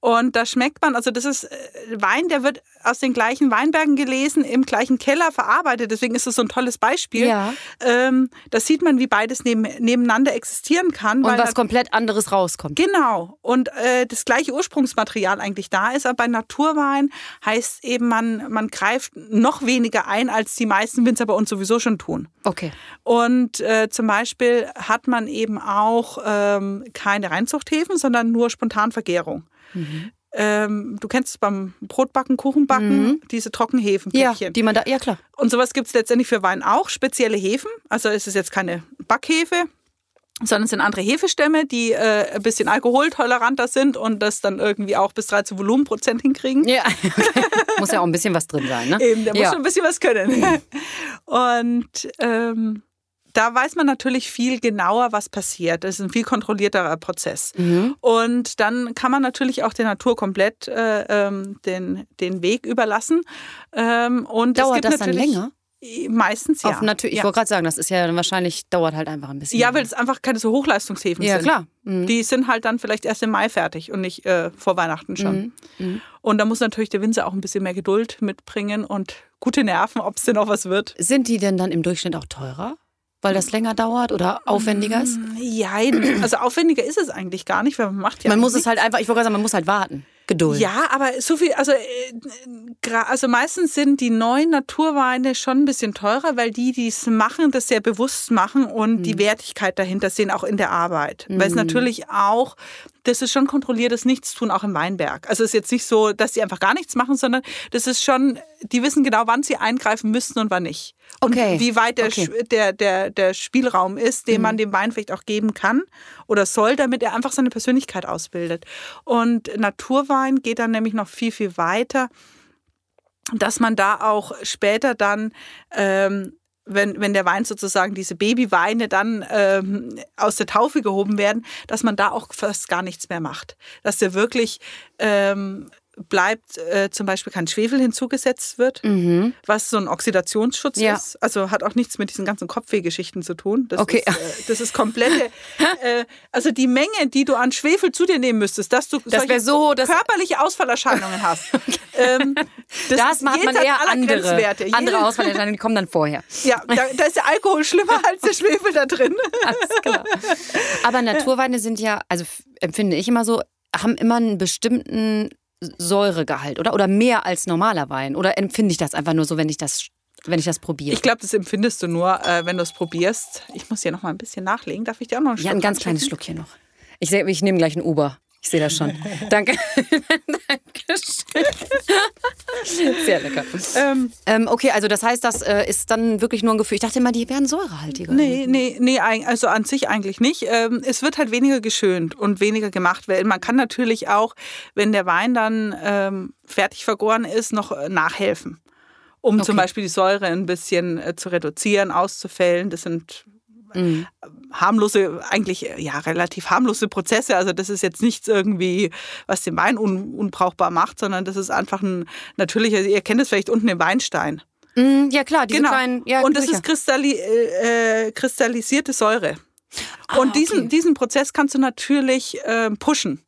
Und da schmeckt man, also das ist äh, Wein, der wird aus den gleichen Weinbergen gelesen, im gleichen Keller verarbeitet. Deswegen ist es so ein tolles Beispiel. Ja. Ähm, da sieht man, wie beides neben, nebeneinander existieren kann. Und weil was komplett anderes rauskommt. Genau. Und äh, das gleiche Ursprungsmaterial eigentlich da ist, aber bei Naturwein heißt eben, man, man greift noch weniger ein, als die meisten Winzer bei uns sowieso schon tun. Okay. Und äh, zum Beispiel hat man eben auch ähm, keine Reinzuchthäfen, sondern nur Spontanvergärung. Ähm, du kennst es beim Brotbacken, Kuchenbacken, diese Trockenhefen. Ja, die man da, ja klar. Und sowas gibt es letztendlich für Wein auch, spezielle Hefen. Also es ist jetzt keine Backhefe, sondern es sind andere Hefestämme, die äh, ein bisschen alkoholtoleranter sind und das dann irgendwie auch bis 13 Volumenprozent hinkriegen. Ja, okay. muss ja auch ein bisschen was drin sein, ne? Eben, der muss ja. schon ein bisschen was können. Und ähm, da weiß man natürlich viel genauer, was passiert. Das ist ein viel kontrollierterer Prozess. Mhm. Und dann kann man natürlich auch der Natur komplett äh, ähm, den, den Weg überlassen. Ähm, und Dauert das dann länger? Meistens ja. Auf natürlich, ich ja. wollte gerade sagen, das ist ja wahrscheinlich, dauert halt einfach ein bisschen. ja, weil es einfach keine so Hochleistungshäfen Ja, sind. klar. Mhm. Die sind halt dann vielleicht erst im Mai fertig und nicht äh, vor Weihnachten schon. Mhm. Mhm. Und da muss natürlich der Winzer auch ein bisschen mehr Geduld mitbringen und gute Nerven, ob es denn noch was wird. Sind die denn dann im Durchschnitt auch teurer? Weil das länger dauert oder aufwendiger ist? Ja, also aufwendiger ist es eigentlich gar nicht, weil man macht ja Man muss eigentlich es halt einfach, ich wollte gerade sagen, man muss halt warten. Geduld. Ja, aber so viel, also, äh, also meistens sind die neuen Naturweine schon ein bisschen teurer, weil die, die es machen, das sehr bewusst machen und die Wertigkeit dahinter sehen, auch in der Arbeit. Weil es natürlich auch, das ist schon kontrolliertes Nichtstun, auch im Weinberg. Also es ist jetzt nicht so, dass sie einfach gar nichts machen, sondern das ist schon, die wissen genau, wann sie eingreifen müssten und wann nicht. Und Okay. wie weit der, Okay. Der, der, der Spielraum ist, den man dem Wein vielleicht auch geben kann oder soll, damit er einfach seine Persönlichkeit ausbildet. Und Naturwein geht dann nämlich noch viel, viel weiter, dass man da auch später dann ähm, wenn, wenn der Wein sozusagen, diese Babyweine dann ähm, aus der Taufe gehoben werden, dass man da auch fast gar nichts mehr macht. Dass der wirklich ähm, bleibt, äh, zum Beispiel kein Schwefel hinzugesetzt wird, Mhm. was so ein Oxidationsschutz Ja. ist. Also hat auch nichts mit diesen ganzen Kopfwehgeschichten zu tun. Das Okay. ist, äh, das ist komplette, äh, also die Menge, die du an Schwefel zu dir nehmen müsstest, dass du Das so, dass körperliche Ausfallerscheinungen hast. ähm, das ist macht man eher andere, Grenzwerte. andere Auswahlentscheidungen, die kommen dann vorher. Ja, da, da ist der Alkohol schlimmer als der Schwefel da drin. Alles klar. Aber Naturweine sind ja, also empfinde ich immer so, haben immer einen bestimmten Säuregehalt, oder? Oder mehr als normaler Wein. Oder empfinde ich das einfach nur so, wenn ich das, wenn ich das probiere? Ich glaube, das empfindest du nur, äh, wenn du es probierst. Ich muss hier noch mal ein bisschen nachlegen. Darf ich dir auch noch einen ja, ein Schluck ganz kleines einschenken? Schluckchen noch. Ich, ich nehme gleich ein Uber. Ich sehe das schon. Danke. Dankeschön. Sehr lecker. Ähm, Ähm, okay, also das heißt, das äh, ist dann wirklich nur ein Gefühl. Ich dachte immer, die wären säurehaltiger. nee, nee, nee, also an sich eigentlich nicht. Ähm, es wird halt weniger geschönt und weniger gemacht. Weil man kann natürlich auch, wenn der Wein dann ähm, fertig vergoren ist, noch äh, nachhelfen. Um zum Okay. Beispiel die Säure ein bisschen äh, zu reduzieren, auszufällen. Das sind Mhm. harmlose, eigentlich äh, ja relativ harmlose Prozesse. Also das ist jetzt nichts irgendwie, was den Wein un, unbrauchbar macht, sondern das ist einfach ein natürlicher, ihr kennt es vielleicht unten im Weinstein. Mm, ja, klar, diese genau. kleinen. Ja, Und das sicher. ist kristalli äh, kristallisierte Säure. Ah, Und diesen, okay. diesen Prozess kannst du natürlich äh, pushen.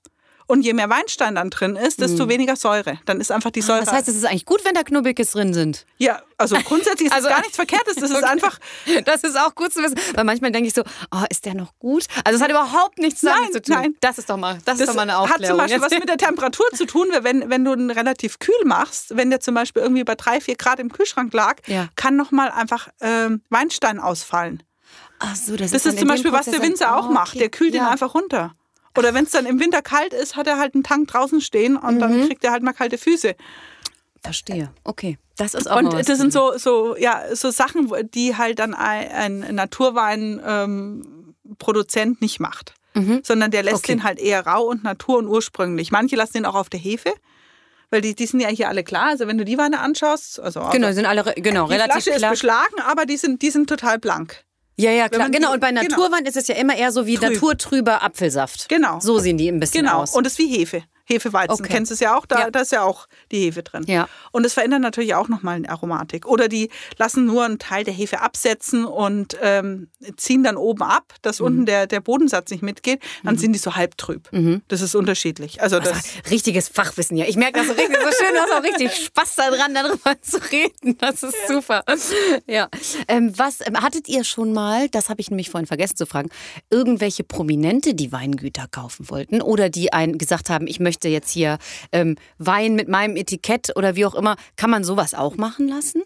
Und je mehr Weinstein dann drin ist, desto weniger Säure. Dann ist einfach die Säure. Mhm. Das heißt, es ist eigentlich gut, wenn da Knubbelkes drin sind. ja, also grundsätzlich ist Also- gar nichts Verkehrtes. Das ist Okay. einfach Das ist auch gut zu wissen. Weil manchmal denke ich so, oh, ist der noch gut? Also es hat überhaupt nichts damit Nein, zu tun. nein. Das ist doch mal, das, ist Das doch mal eine hat Aufklärung. zum Beispiel was Jetzt- mit der Temperatur zu tun, wenn, wenn du ihn relativ kühl machst, wenn der zum Beispiel irgendwie bei drei, vier Grad im Kühlschrank lag, Ja. kann nochmal einfach ähm, Weinstein ausfallen. Ach so, das, Das ist in zum Beispiel, was der Winzer auch oh, macht. okay. Der kühlt ihn ja. einfach runter. Oder wenn es dann im Winter kalt ist, hat er halt einen Tank draußen stehen und dann kriegt er halt mal kalte Füße. Verstehe. Okay. Das ist auch Und das sind so, so, ja, so Sachen, die halt dann ein, ein Naturwein-Produzent nicht macht. Mhm. Sondern der lässt Okay. den halt eher rau und natur- und ursprünglich. Manche lassen den auch auf der Hefe, weil die, die sind ja hier alle klar. Also wenn du die Weine anschaust, also Genau, die sind alle genau, die relativ Flasche klar. ist beschlagen, aber die sind, die sind total blank. Ja, ja, klar. Genau, die- und bei genau. Naturwein ist es ja immer eher so wie Trüb. naturtrüber Apfelsaft. Genau. So sehen die ein bisschen Genau. aus. Und das ist wie Hefe. Hefeweizen. Okay. Kennst du es ja auch? Da, Ja. da ist ja auch die Hefe drin. Ja. Und das verändert natürlich auch nochmal eine Aromatik. Oder die lassen nur einen Teil der Hefe absetzen und ähm, ziehen dann oben ab, dass Mhm. unten der, der Bodensatz nicht mitgeht. Dann sind die so halbtrüb. Mhm. Das ist unterschiedlich. Also das, Richtiges Fachwissen hier. Ich merke das so richtig so schön. Du hast auch richtig Spaß daran, darüber zu reden. Das ist super. Ja. Ähm, was ähm, hattet ihr schon mal, das habe ich nämlich vorhin vergessen zu fragen, irgendwelche Prominente, die Weingüter kaufen wollten oder die einen gesagt haben, ich möchte jetzt hier ähm, Wein mit meinem Etikett oder wie auch immer. Kann man sowas auch machen lassen?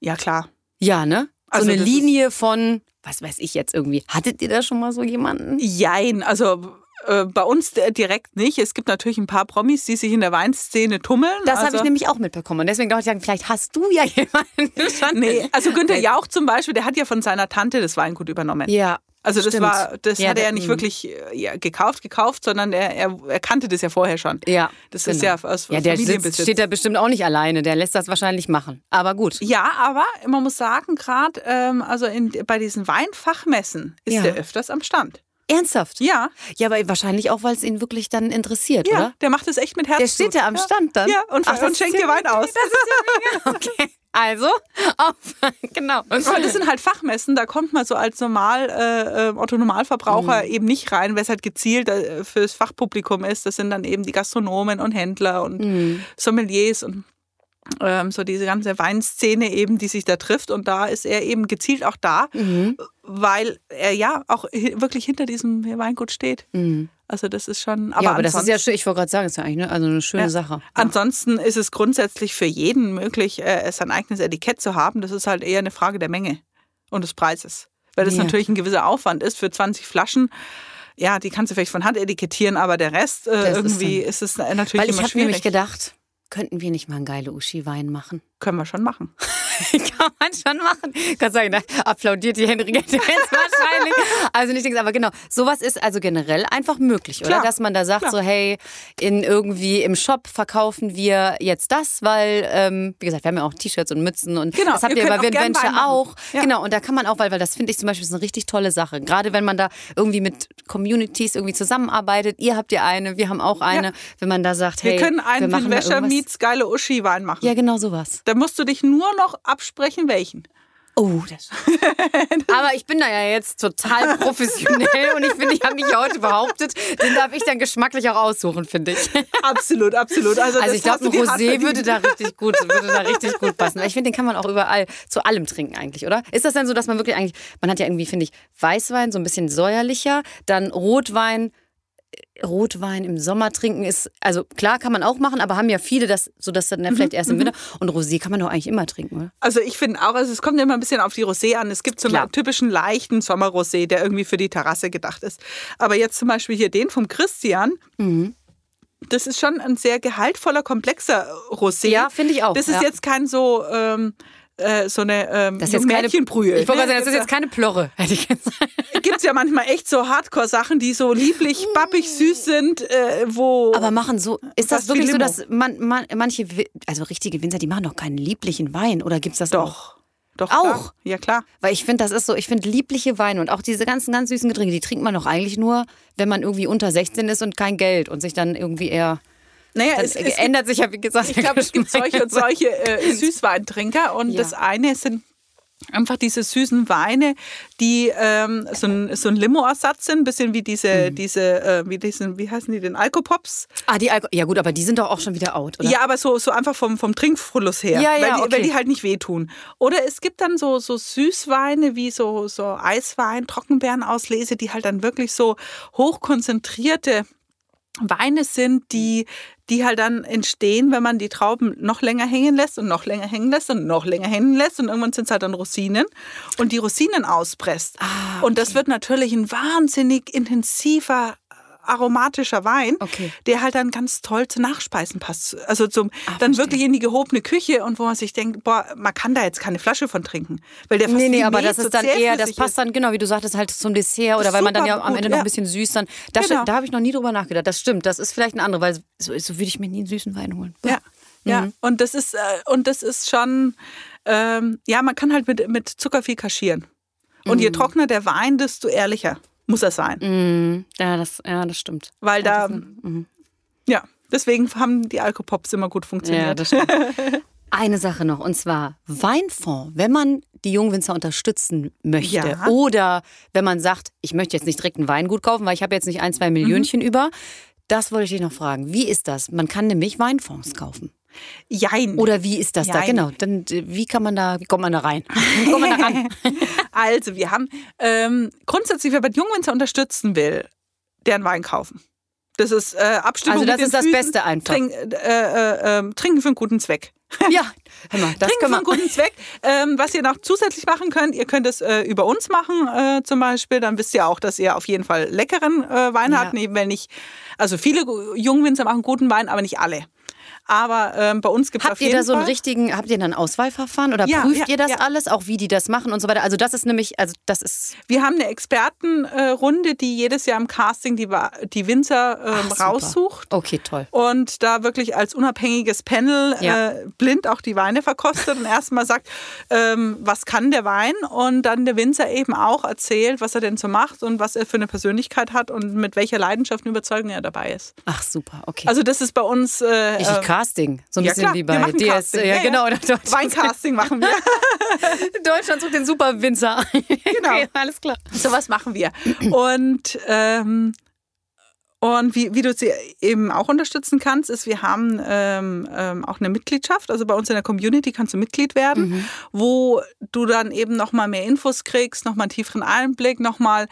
ja klar. Ja, ne? So Also eine Linie von, was weiß ich jetzt irgendwie. Hattet ihr da schon mal so jemanden? Jein, also äh, bei uns äh, direkt nicht. Es gibt natürlich ein paar Promis, die sich in der Weinszene tummeln. Das also, habe ich nämlich auch mitbekommen. Und deswegen dachte ich, vielleicht hast du ja jemanden. Nee, also Günther Jauch zum Beispiel, der hat ja von seiner Tante das Weingut übernommen. Ja. Also das Stimmt. war, das Ja, hat er ja nicht mm. wirklich äh, ja, gekauft, gekauft, sondern er, er, er kannte das ja vorher schon. Ja. Das ist genau. ja aus Ja, der sitzt, steht da bestimmt auch nicht alleine. Der lässt das wahrscheinlich machen. Aber gut. Ja, aber man muss sagen, gerade ähm, also in, bei diesen Weinfachmessen ist Ja. er öfters am Stand. Ernsthaft? Ja, Ja, aber wahrscheinlich auch, weil es ihn wirklich dann interessiert, ja, oder? der macht das echt mit Herz. Der steht da am Stand dann. Ja, und, Ach, und schenkt ja dir Wein aus. Okay. Also, auf. genau. Aber das sind halt Fachmessen, da kommt man so als normal äh, äh, Otto Normalverbraucher Mhm. eben nicht rein, weil es halt gezielt äh, fürs Fachpublikum ist. Das sind dann eben die Gastronomen und Händler und Mhm. Sommeliers und ähm, so diese ganze Weinszene eben, die sich da trifft. Und da ist er eben gezielt auch da, Mhm. weil er ja auch wirklich hinter diesem Weingut steht. Mhm. Also das ist schon. Aber ja, aber das ist ja schön. Ich wollte gerade sagen, das ist ja eigentlich ne, also eine schöne Ja. Sache. Ansonsten ist es grundsätzlich für jeden möglich, äh, sein eigenes Etikett zu haben. Das ist halt eher eine Frage der Menge und des Preises. Weil das Ja. natürlich ein gewisser Aufwand ist für 20 Flaschen. Ja, die kannst du vielleicht von Hand etikettieren, aber der Rest äh, Das ist irgendwie ist, es natürlich Weil ich habe nämlich gedacht, könnten wir nicht mal einen geile Uschi-Wein machen? Können wir schon machen. Kann man schon machen. Kann sagen, da applaudiert die Henriette jetzt wahrscheinlich. Also nicht, aber genau. Sowas ist also generell einfach möglich, oder? Klar, Dass man da sagt, klar. so, hey, in irgendwie im Shop verkaufen wir jetzt das, weil, ähm, wie gesagt, wir haben ja auch T-Shirts und Mützen und Genau, das habt ihr ihr bei auch gern Wein Venture machen. auch. Ja. Genau, und da kann man auch, weil, weil das finde ich zum Beispiel ist eine richtig tolle Sache. Gerade wenn man da irgendwie mit Communities irgendwie zusammenarbeitet. Ihr habt ja eine, wir haben auch eine. Wenn man da sagt, hey, wir können einen wir machen Wäscher Meets geile Uschi-Wein machen. Ja, genau sowas. Da musst du dich nur noch absprechen, welchen. Oh, das. Aber ich bin da ja jetzt total professionell und ich finde, ich habe mich ja heute behauptet, den darf ich dann geschmacklich auch aussuchen, finde ich. Absolut, absolut. Also, Also ich glaube, ein Rosé würde da richtig gut, würde da richtig gut passen. Weil Ich finde, den kann man auch überall zu allem trinken eigentlich, oder? Ist das dann so, dass man wirklich eigentlich, man hat ja irgendwie, finde ich, Weißwein so ein bisschen säuerlicher, dann Rotwein. Rotwein im Sommer trinken ist, also klar kann man auch machen, aber haben ja viele das, so dass dann ja vielleicht erst im Winter. Und Rosé kann man doch eigentlich immer trinken, oder? Also ich finde auch, also es kommt ja immer ein bisschen auf die Rosé an. Es gibt so Klar. einen typischen leichten Sommerrosé, der irgendwie für die Terrasse gedacht ist. Aber jetzt zum Beispiel hier den vom Christian, Mhm. das ist schon ein sehr gehaltvoller, komplexer Rosé. Ja, finde ich auch. Das ist ja. jetzt kein so ähm, äh, so eine ähm, Das ist jetzt keine Mädchenbrühe. Ich wollte gerade sagen, das ist jetzt keine gesagt. Gibt es ja manchmal echt so Hardcore-Sachen, die so lieblich, bappig, süß sind, äh, wo... Aber machen so, ist das wirklich so, dass man, man, manche, also richtige Winzer, die machen doch keinen lieblichen Wein oder gibt's das auch? Doch. Doch, Auch? Klar. Ja, klar. Weil ich finde, das ist so, ich finde liebliche Weine und auch diese ganzen ganz süßen Getränke, die trinkt man doch eigentlich nur, wenn man irgendwie unter 16 ist und kein Geld und sich dann irgendwie eher, Naja, dann es, es ändert sich ja, wie gesagt, Ich glaube, es gibt solche und solche äh, Süßweintrinker und Ja. das eine sind einfach diese süßen Weine, die ähm, so ein, so ein Limo-Ersatz sind, ein bisschen wie diese, diese äh, wie diesen, wie heißen die denn, Alkopops? Ah, die Alko ja gut, aber die sind doch auch schon wieder out, oder? Ja, aber so, so einfach vom, vom Trinkfluss her, Ja, ja, weil, die, okay. weil die halt nicht wehtun. Oder es gibt dann so, so Süßweine wie so, so Eiswein, Trockenbeerenauslese, die halt dann wirklich so hochkonzentrierte Weine sind, die, die halt dann entstehen, wenn man die Trauben noch länger hängen lässt und noch länger hängen lässt und noch länger hängen lässt und irgendwann sind es halt dann Rosinen und die Rosinen auspresst. Ah, Und das wird natürlich ein wahnsinnig intensiver aromatischer Wein, Okay. der halt dann ganz toll zu Nachspeisen passt. Also zum Ah, dann verstehe. wirklich in die gehobene Küche und wo man sich denkt, boah, man kann da jetzt keine Flasche von trinken, weil der Nee, nee, aber das ist dann eher, das passt ist. dann, genau, wie du sagtest, halt zum Dessert oder weil man dann ja am gut, Ende noch ja. ein bisschen süß dann. Das, Genau. Da habe ich noch nie drüber nachgedacht. Das stimmt, das ist vielleicht ein anderer, weil so, so würde ich mir nie einen süßen Wein holen. Ja, ja. Mhm. Und das ist äh, und das ist schon, ähm, ja, man kann halt mit, mit Zucker viel kaschieren. Und Mhm. je trockener der Wein, desto ehrlicher muss er sein. Mm, ja, das, ja, das stimmt. Weil da, Das mhm. ja, deswegen haben die Alkopops immer gut Ja, funktioniert. das stimmt. Eine Sache noch, und zwar Weinfonds. Wenn man die Jungwinzer unterstützen möchte Ja. oder wenn man sagt, ich möchte jetzt nicht direkt ein Weingut kaufen, weil ich habe jetzt nicht ein, zwei Millionchen über, das wollte ich dich noch fragen. Wie ist das? Man kann nämlich Weinfonds kaufen. Jein. Oder wie ist das da? Jein. Genau. Dann, äh, wie kann man da, wie kommt man da rein? Wie kommt man da ran? Also, wir haben ähm, grundsätzlich, wer bei Jungwinzer unterstützen will, deren Wein kaufen. Das ist äh, Abstimmung Also das ist das Füßen, Beste einfach. Trink, äh, äh, äh, trinken für einen guten Zweck. Ja, hör mal, das Trinken für einen guten Zweck. Ähm, was ihr noch zusätzlich machen könnt, ihr könnt es äh, über uns machen äh, zum Beispiel. Dann wisst ihr auch, dass ihr auf jeden Fall leckeren Wein Ja. habt. Nee, wenn nicht, also viele Jungwinzer machen guten Wein, aber nicht alle. Aber ähm, bei uns gibt es auf Habt ihr jeden da so einen Fall. richtigen, habt ihr dann ein Auswahlverfahren oder Ja, prüft ja, ihr das ja. alles, auch wie die das machen und so weiter? Also das ist nämlich, also das ist Wir haben eine Expertenrunde, die jedes Jahr im Casting die, die Winzer ähm, Ach, raussucht. okay, toll. Und da wirklich als unabhängiges Panel äh, blind auch die Weine verkostet und erstmal sagt, ähm, was kann der Wein? Und dann der Winzer eben auch erzählt, was er denn so macht und was er für eine Persönlichkeit hat und mit welcher Leidenschaft und Überzeugung er dabei ist. Ach super, okay. Also das ist bei uns äh, Richtig äh, Casting, so ein ja, bisschen klar, wie bei DS. Casting, Ja, ja, genau. Weincasting machen wir. Deutschland sucht den super Winzer. ein. Genau. Okay, alles klar. Sowas machen wir. Und, ähm, und wie, wie du sie eben auch unterstützen kannst, ist, wir haben ähm, ähm, auch eine Mitgliedschaft. Also bei uns in der Community kannst du Mitglied werden, wo du dann eben nochmal mehr Infos kriegst, nochmal einen tieferen Einblick, nochmal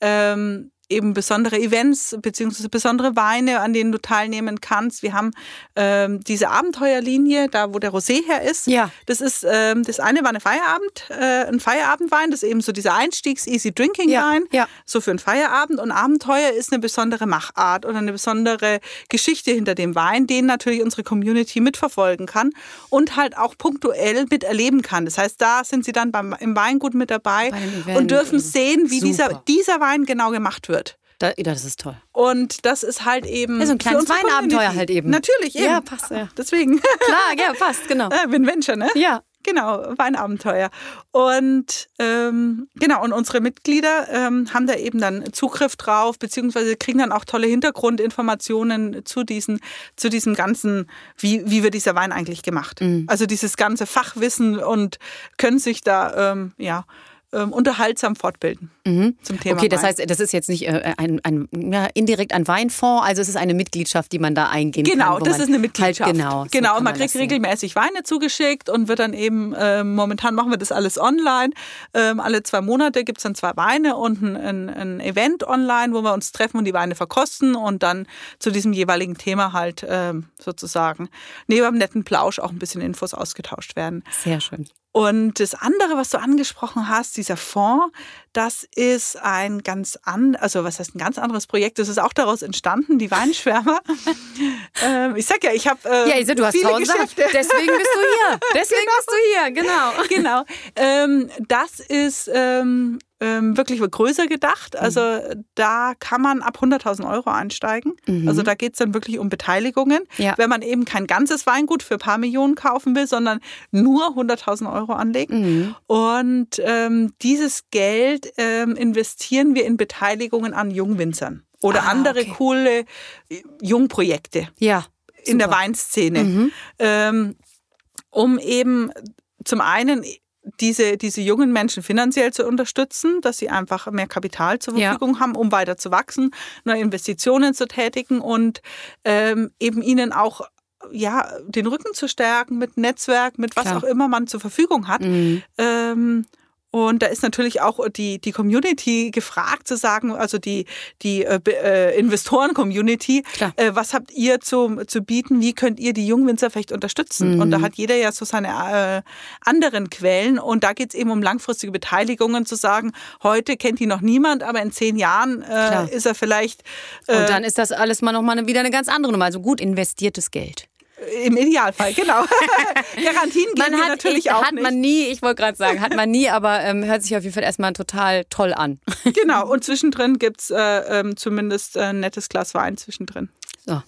ähm, eben besondere Events beziehungsweise besondere Weine, an denen du teilnehmen kannst. Wir haben ähm, diese Abenteuerlinie, da wo der Rosé her ist. Ja. Das ist ähm, das eine war eine Feierabend, äh, ein Feierabendwein, das ist eben so dieser Einstiegs-Easy-Drinking-Wein, Ja, ja. so für einen Feierabend. Und Abenteuer ist eine besondere Machart oder eine besondere Geschichte hinter dem Wein, den natürlich unsere Community mitverfolgen kann und halt auch punktuell miterleben kann. Das heißt, da sind sie dann beim, im Weingut mit dabei und dürfen so. sehen, wie dieser, dieser Wein genau gemacht wird. Da, das ist toll. Und das ist halt eben. Ja, so ein kleines Weinabenteuer halt eben. Natürlich, eben. Ja, passt, ja. Deswegen. Klar, ja, passt, genau. Äh, Win-Venture, ne? Ja. Genau, Weinabenteuer. Und ähm, genau, und unsere Mitglieder ähm, haben da eben dann Zugriff drauf, beziehungsweise kriegen dann auch tolle Hintergrundinformationen zu, diesen, zu diesem ganzen, wie, wie wird dieser Wein eigentlich gemacht. Mhm. Also dieses ganze Fachwissen und können sich da ähm, ja, ähm, unterhaltsam fortbilden zum Thema. Mhm. Okay, das Wein. heißt, das ist jetzt nicht äh, ein, ein ja, indirekt ein Weinfonds, also es ist eine Mitgliedschaft, die man da eingehen kann. Genau, das man ist eine Mitgliedschaft. Halt, genau, so genau. Und man das kriegt regelmäßig Weine zugeschickt und wird dann eben, äh, momentan machen wir das alles online. Ähm, alle zwei Monate gibt es dann zwei Weine und ein, ein, ein Event online, wo wir uns treffen und die Weine verkosten und dann zu diesem jeweiligen Thema halt ähm, sozusagen neben einem netten Plausch auch ein bisschen Infos ausgetauscht werden. Sehr schön. Und das andere, was du angesprochen hast, dieser Fonds, das ist ein ganz an, also was heißt ein ganz anderes Projekt. Das ist auch daraus entstanden, die Weinschwärmer. Ähm, ich sag ja, ich habe äh, Ja, Isa, du hast tausend Sachen. Deswegen bist du hier. Deswegen bist du hier, genau. genau. Ähm, das ist ähm, ähm, wirklich größer gedacht. Also da kann man ab 100.000 Euro einsteigen. Also da geht es dann wirklich um Beteiligungen. Ja. Wenn man eben kein ganzes Weingut für ein paar Millionen kaufen will, sondern nur 100.000 Euro anlegt. Und ähm, dieses Geld ähm, investieren wir in Beteiligungen an Jungwinzern oder Ah, andere okay. coole äh, Jungprojekte Ja. in der super. Weinszene, ähm, um eben zum einen diese, diese jungen Menschen finanziell zu unterstützen, dass sie einfach mehr Kapital zur Ja. Verfügung haben, um weiter zu wachsen, neue Investitionen zu tätigen und ähm, eben ihnen auch ja, den Rücken zu stärken mit Netzwerk, mit was Klar. auch immer man zur Verfügung hat. Mhm. Ähm, und da ist natürlich auch die, die Community gefragt zu sagen, also die, die äh, äh, Investoren-Community, äh, was habt ihr zu, zu bieten, wie könnt ihr die Jungwinzer vielleicht unterstützen? Und da hat jeder ja so seine äh, anderen Quellen und da geht es eben um langfristige Beteiligungen zu sagen, heute kennt ihn noch niemand, aber in zehn Jahren äh, ist er vielleicht äh, Und dann ist das alles mal nochmal wieder eine ganz andere Nummer. Also gut investiertes Geld. Im Idealfall, genau. Garantien geben wir hat, natürlich ich, auch hat nicht. man nie, ich wollte gerade sagen, hat man nie, aber ähm, hört sich auf jeden Fall erstmal total toll an. Genau, und zwischendrin gibt es äh, ähm, zumindest ein nettes Glas Wein zwischendrin. So.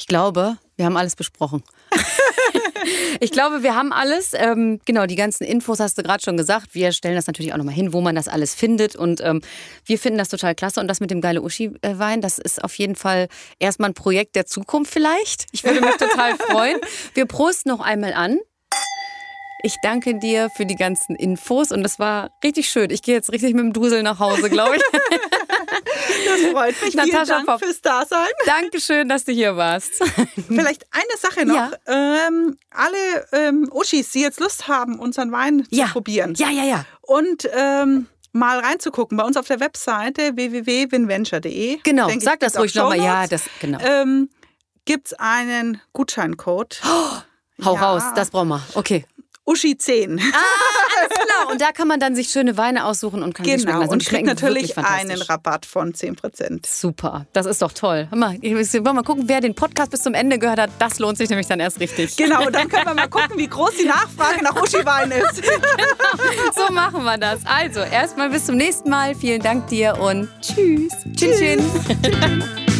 Ich glaube, wir haben alles besprochen. ich glaube, wir haben alles. Ähm, genau, die ganzen Infos hast du gerade schon gesagt. Wir stellen das natürlich auch nochmal hin, wo man das alles findet. Und ähm, wir finden das total klasse. Und das mit dem geile Uschi-Wein, das ist auf jeden Fall erstmal ein Projekt der Zukunft vielleicht. Ich würde mich total freuen. Wir prosten noch einmal an. Ich danke dir für die ganzen Infos und das war richtig schön. Ich gehe jetzt richtig mit dem Dusel nach Hause, glaube ich. Das freut mich. Vielen Natascha Dank Popp. fürs Dasein. Dankeschön, dass du hier warst. Vielleicht eine Sache noch. Ja. Ähm, alle ähm, Uschis, die jetzt Lust haben, unseren Wein Ja. zu probieren Ja, ja, ja. und ähm, mal reinzugucken bei uns auf der Webseite www.winventure.de. Genau, Denke ich, sag das ruhig nochmal. Ja, das, genau. Ähm, Gibt es einen Gutscheincode? Hau ja. raus, das brauchen wir. Okay. Uschi 10. Ah, klar. Und da kann man dann sich schöne Weine aussuchen und kann sich schmecken Genau, lassen. und die kriegt schmecken natürlich einen. Rabatt von 10%. Super, das ist doch toll. Mal, mal gucken, wer den Podcast bis zum Ende gehört hat. Das lohnt sich nämlich dann erst richtig. Genau, und dann können wir mal gucken, wie groß die Nachfrage nach Uschi-Wein ist. So machen wir das. Also, erstmal bis zum nächsten Mal. Vielen Dank dir und tschüss. Tschüss. tschüss.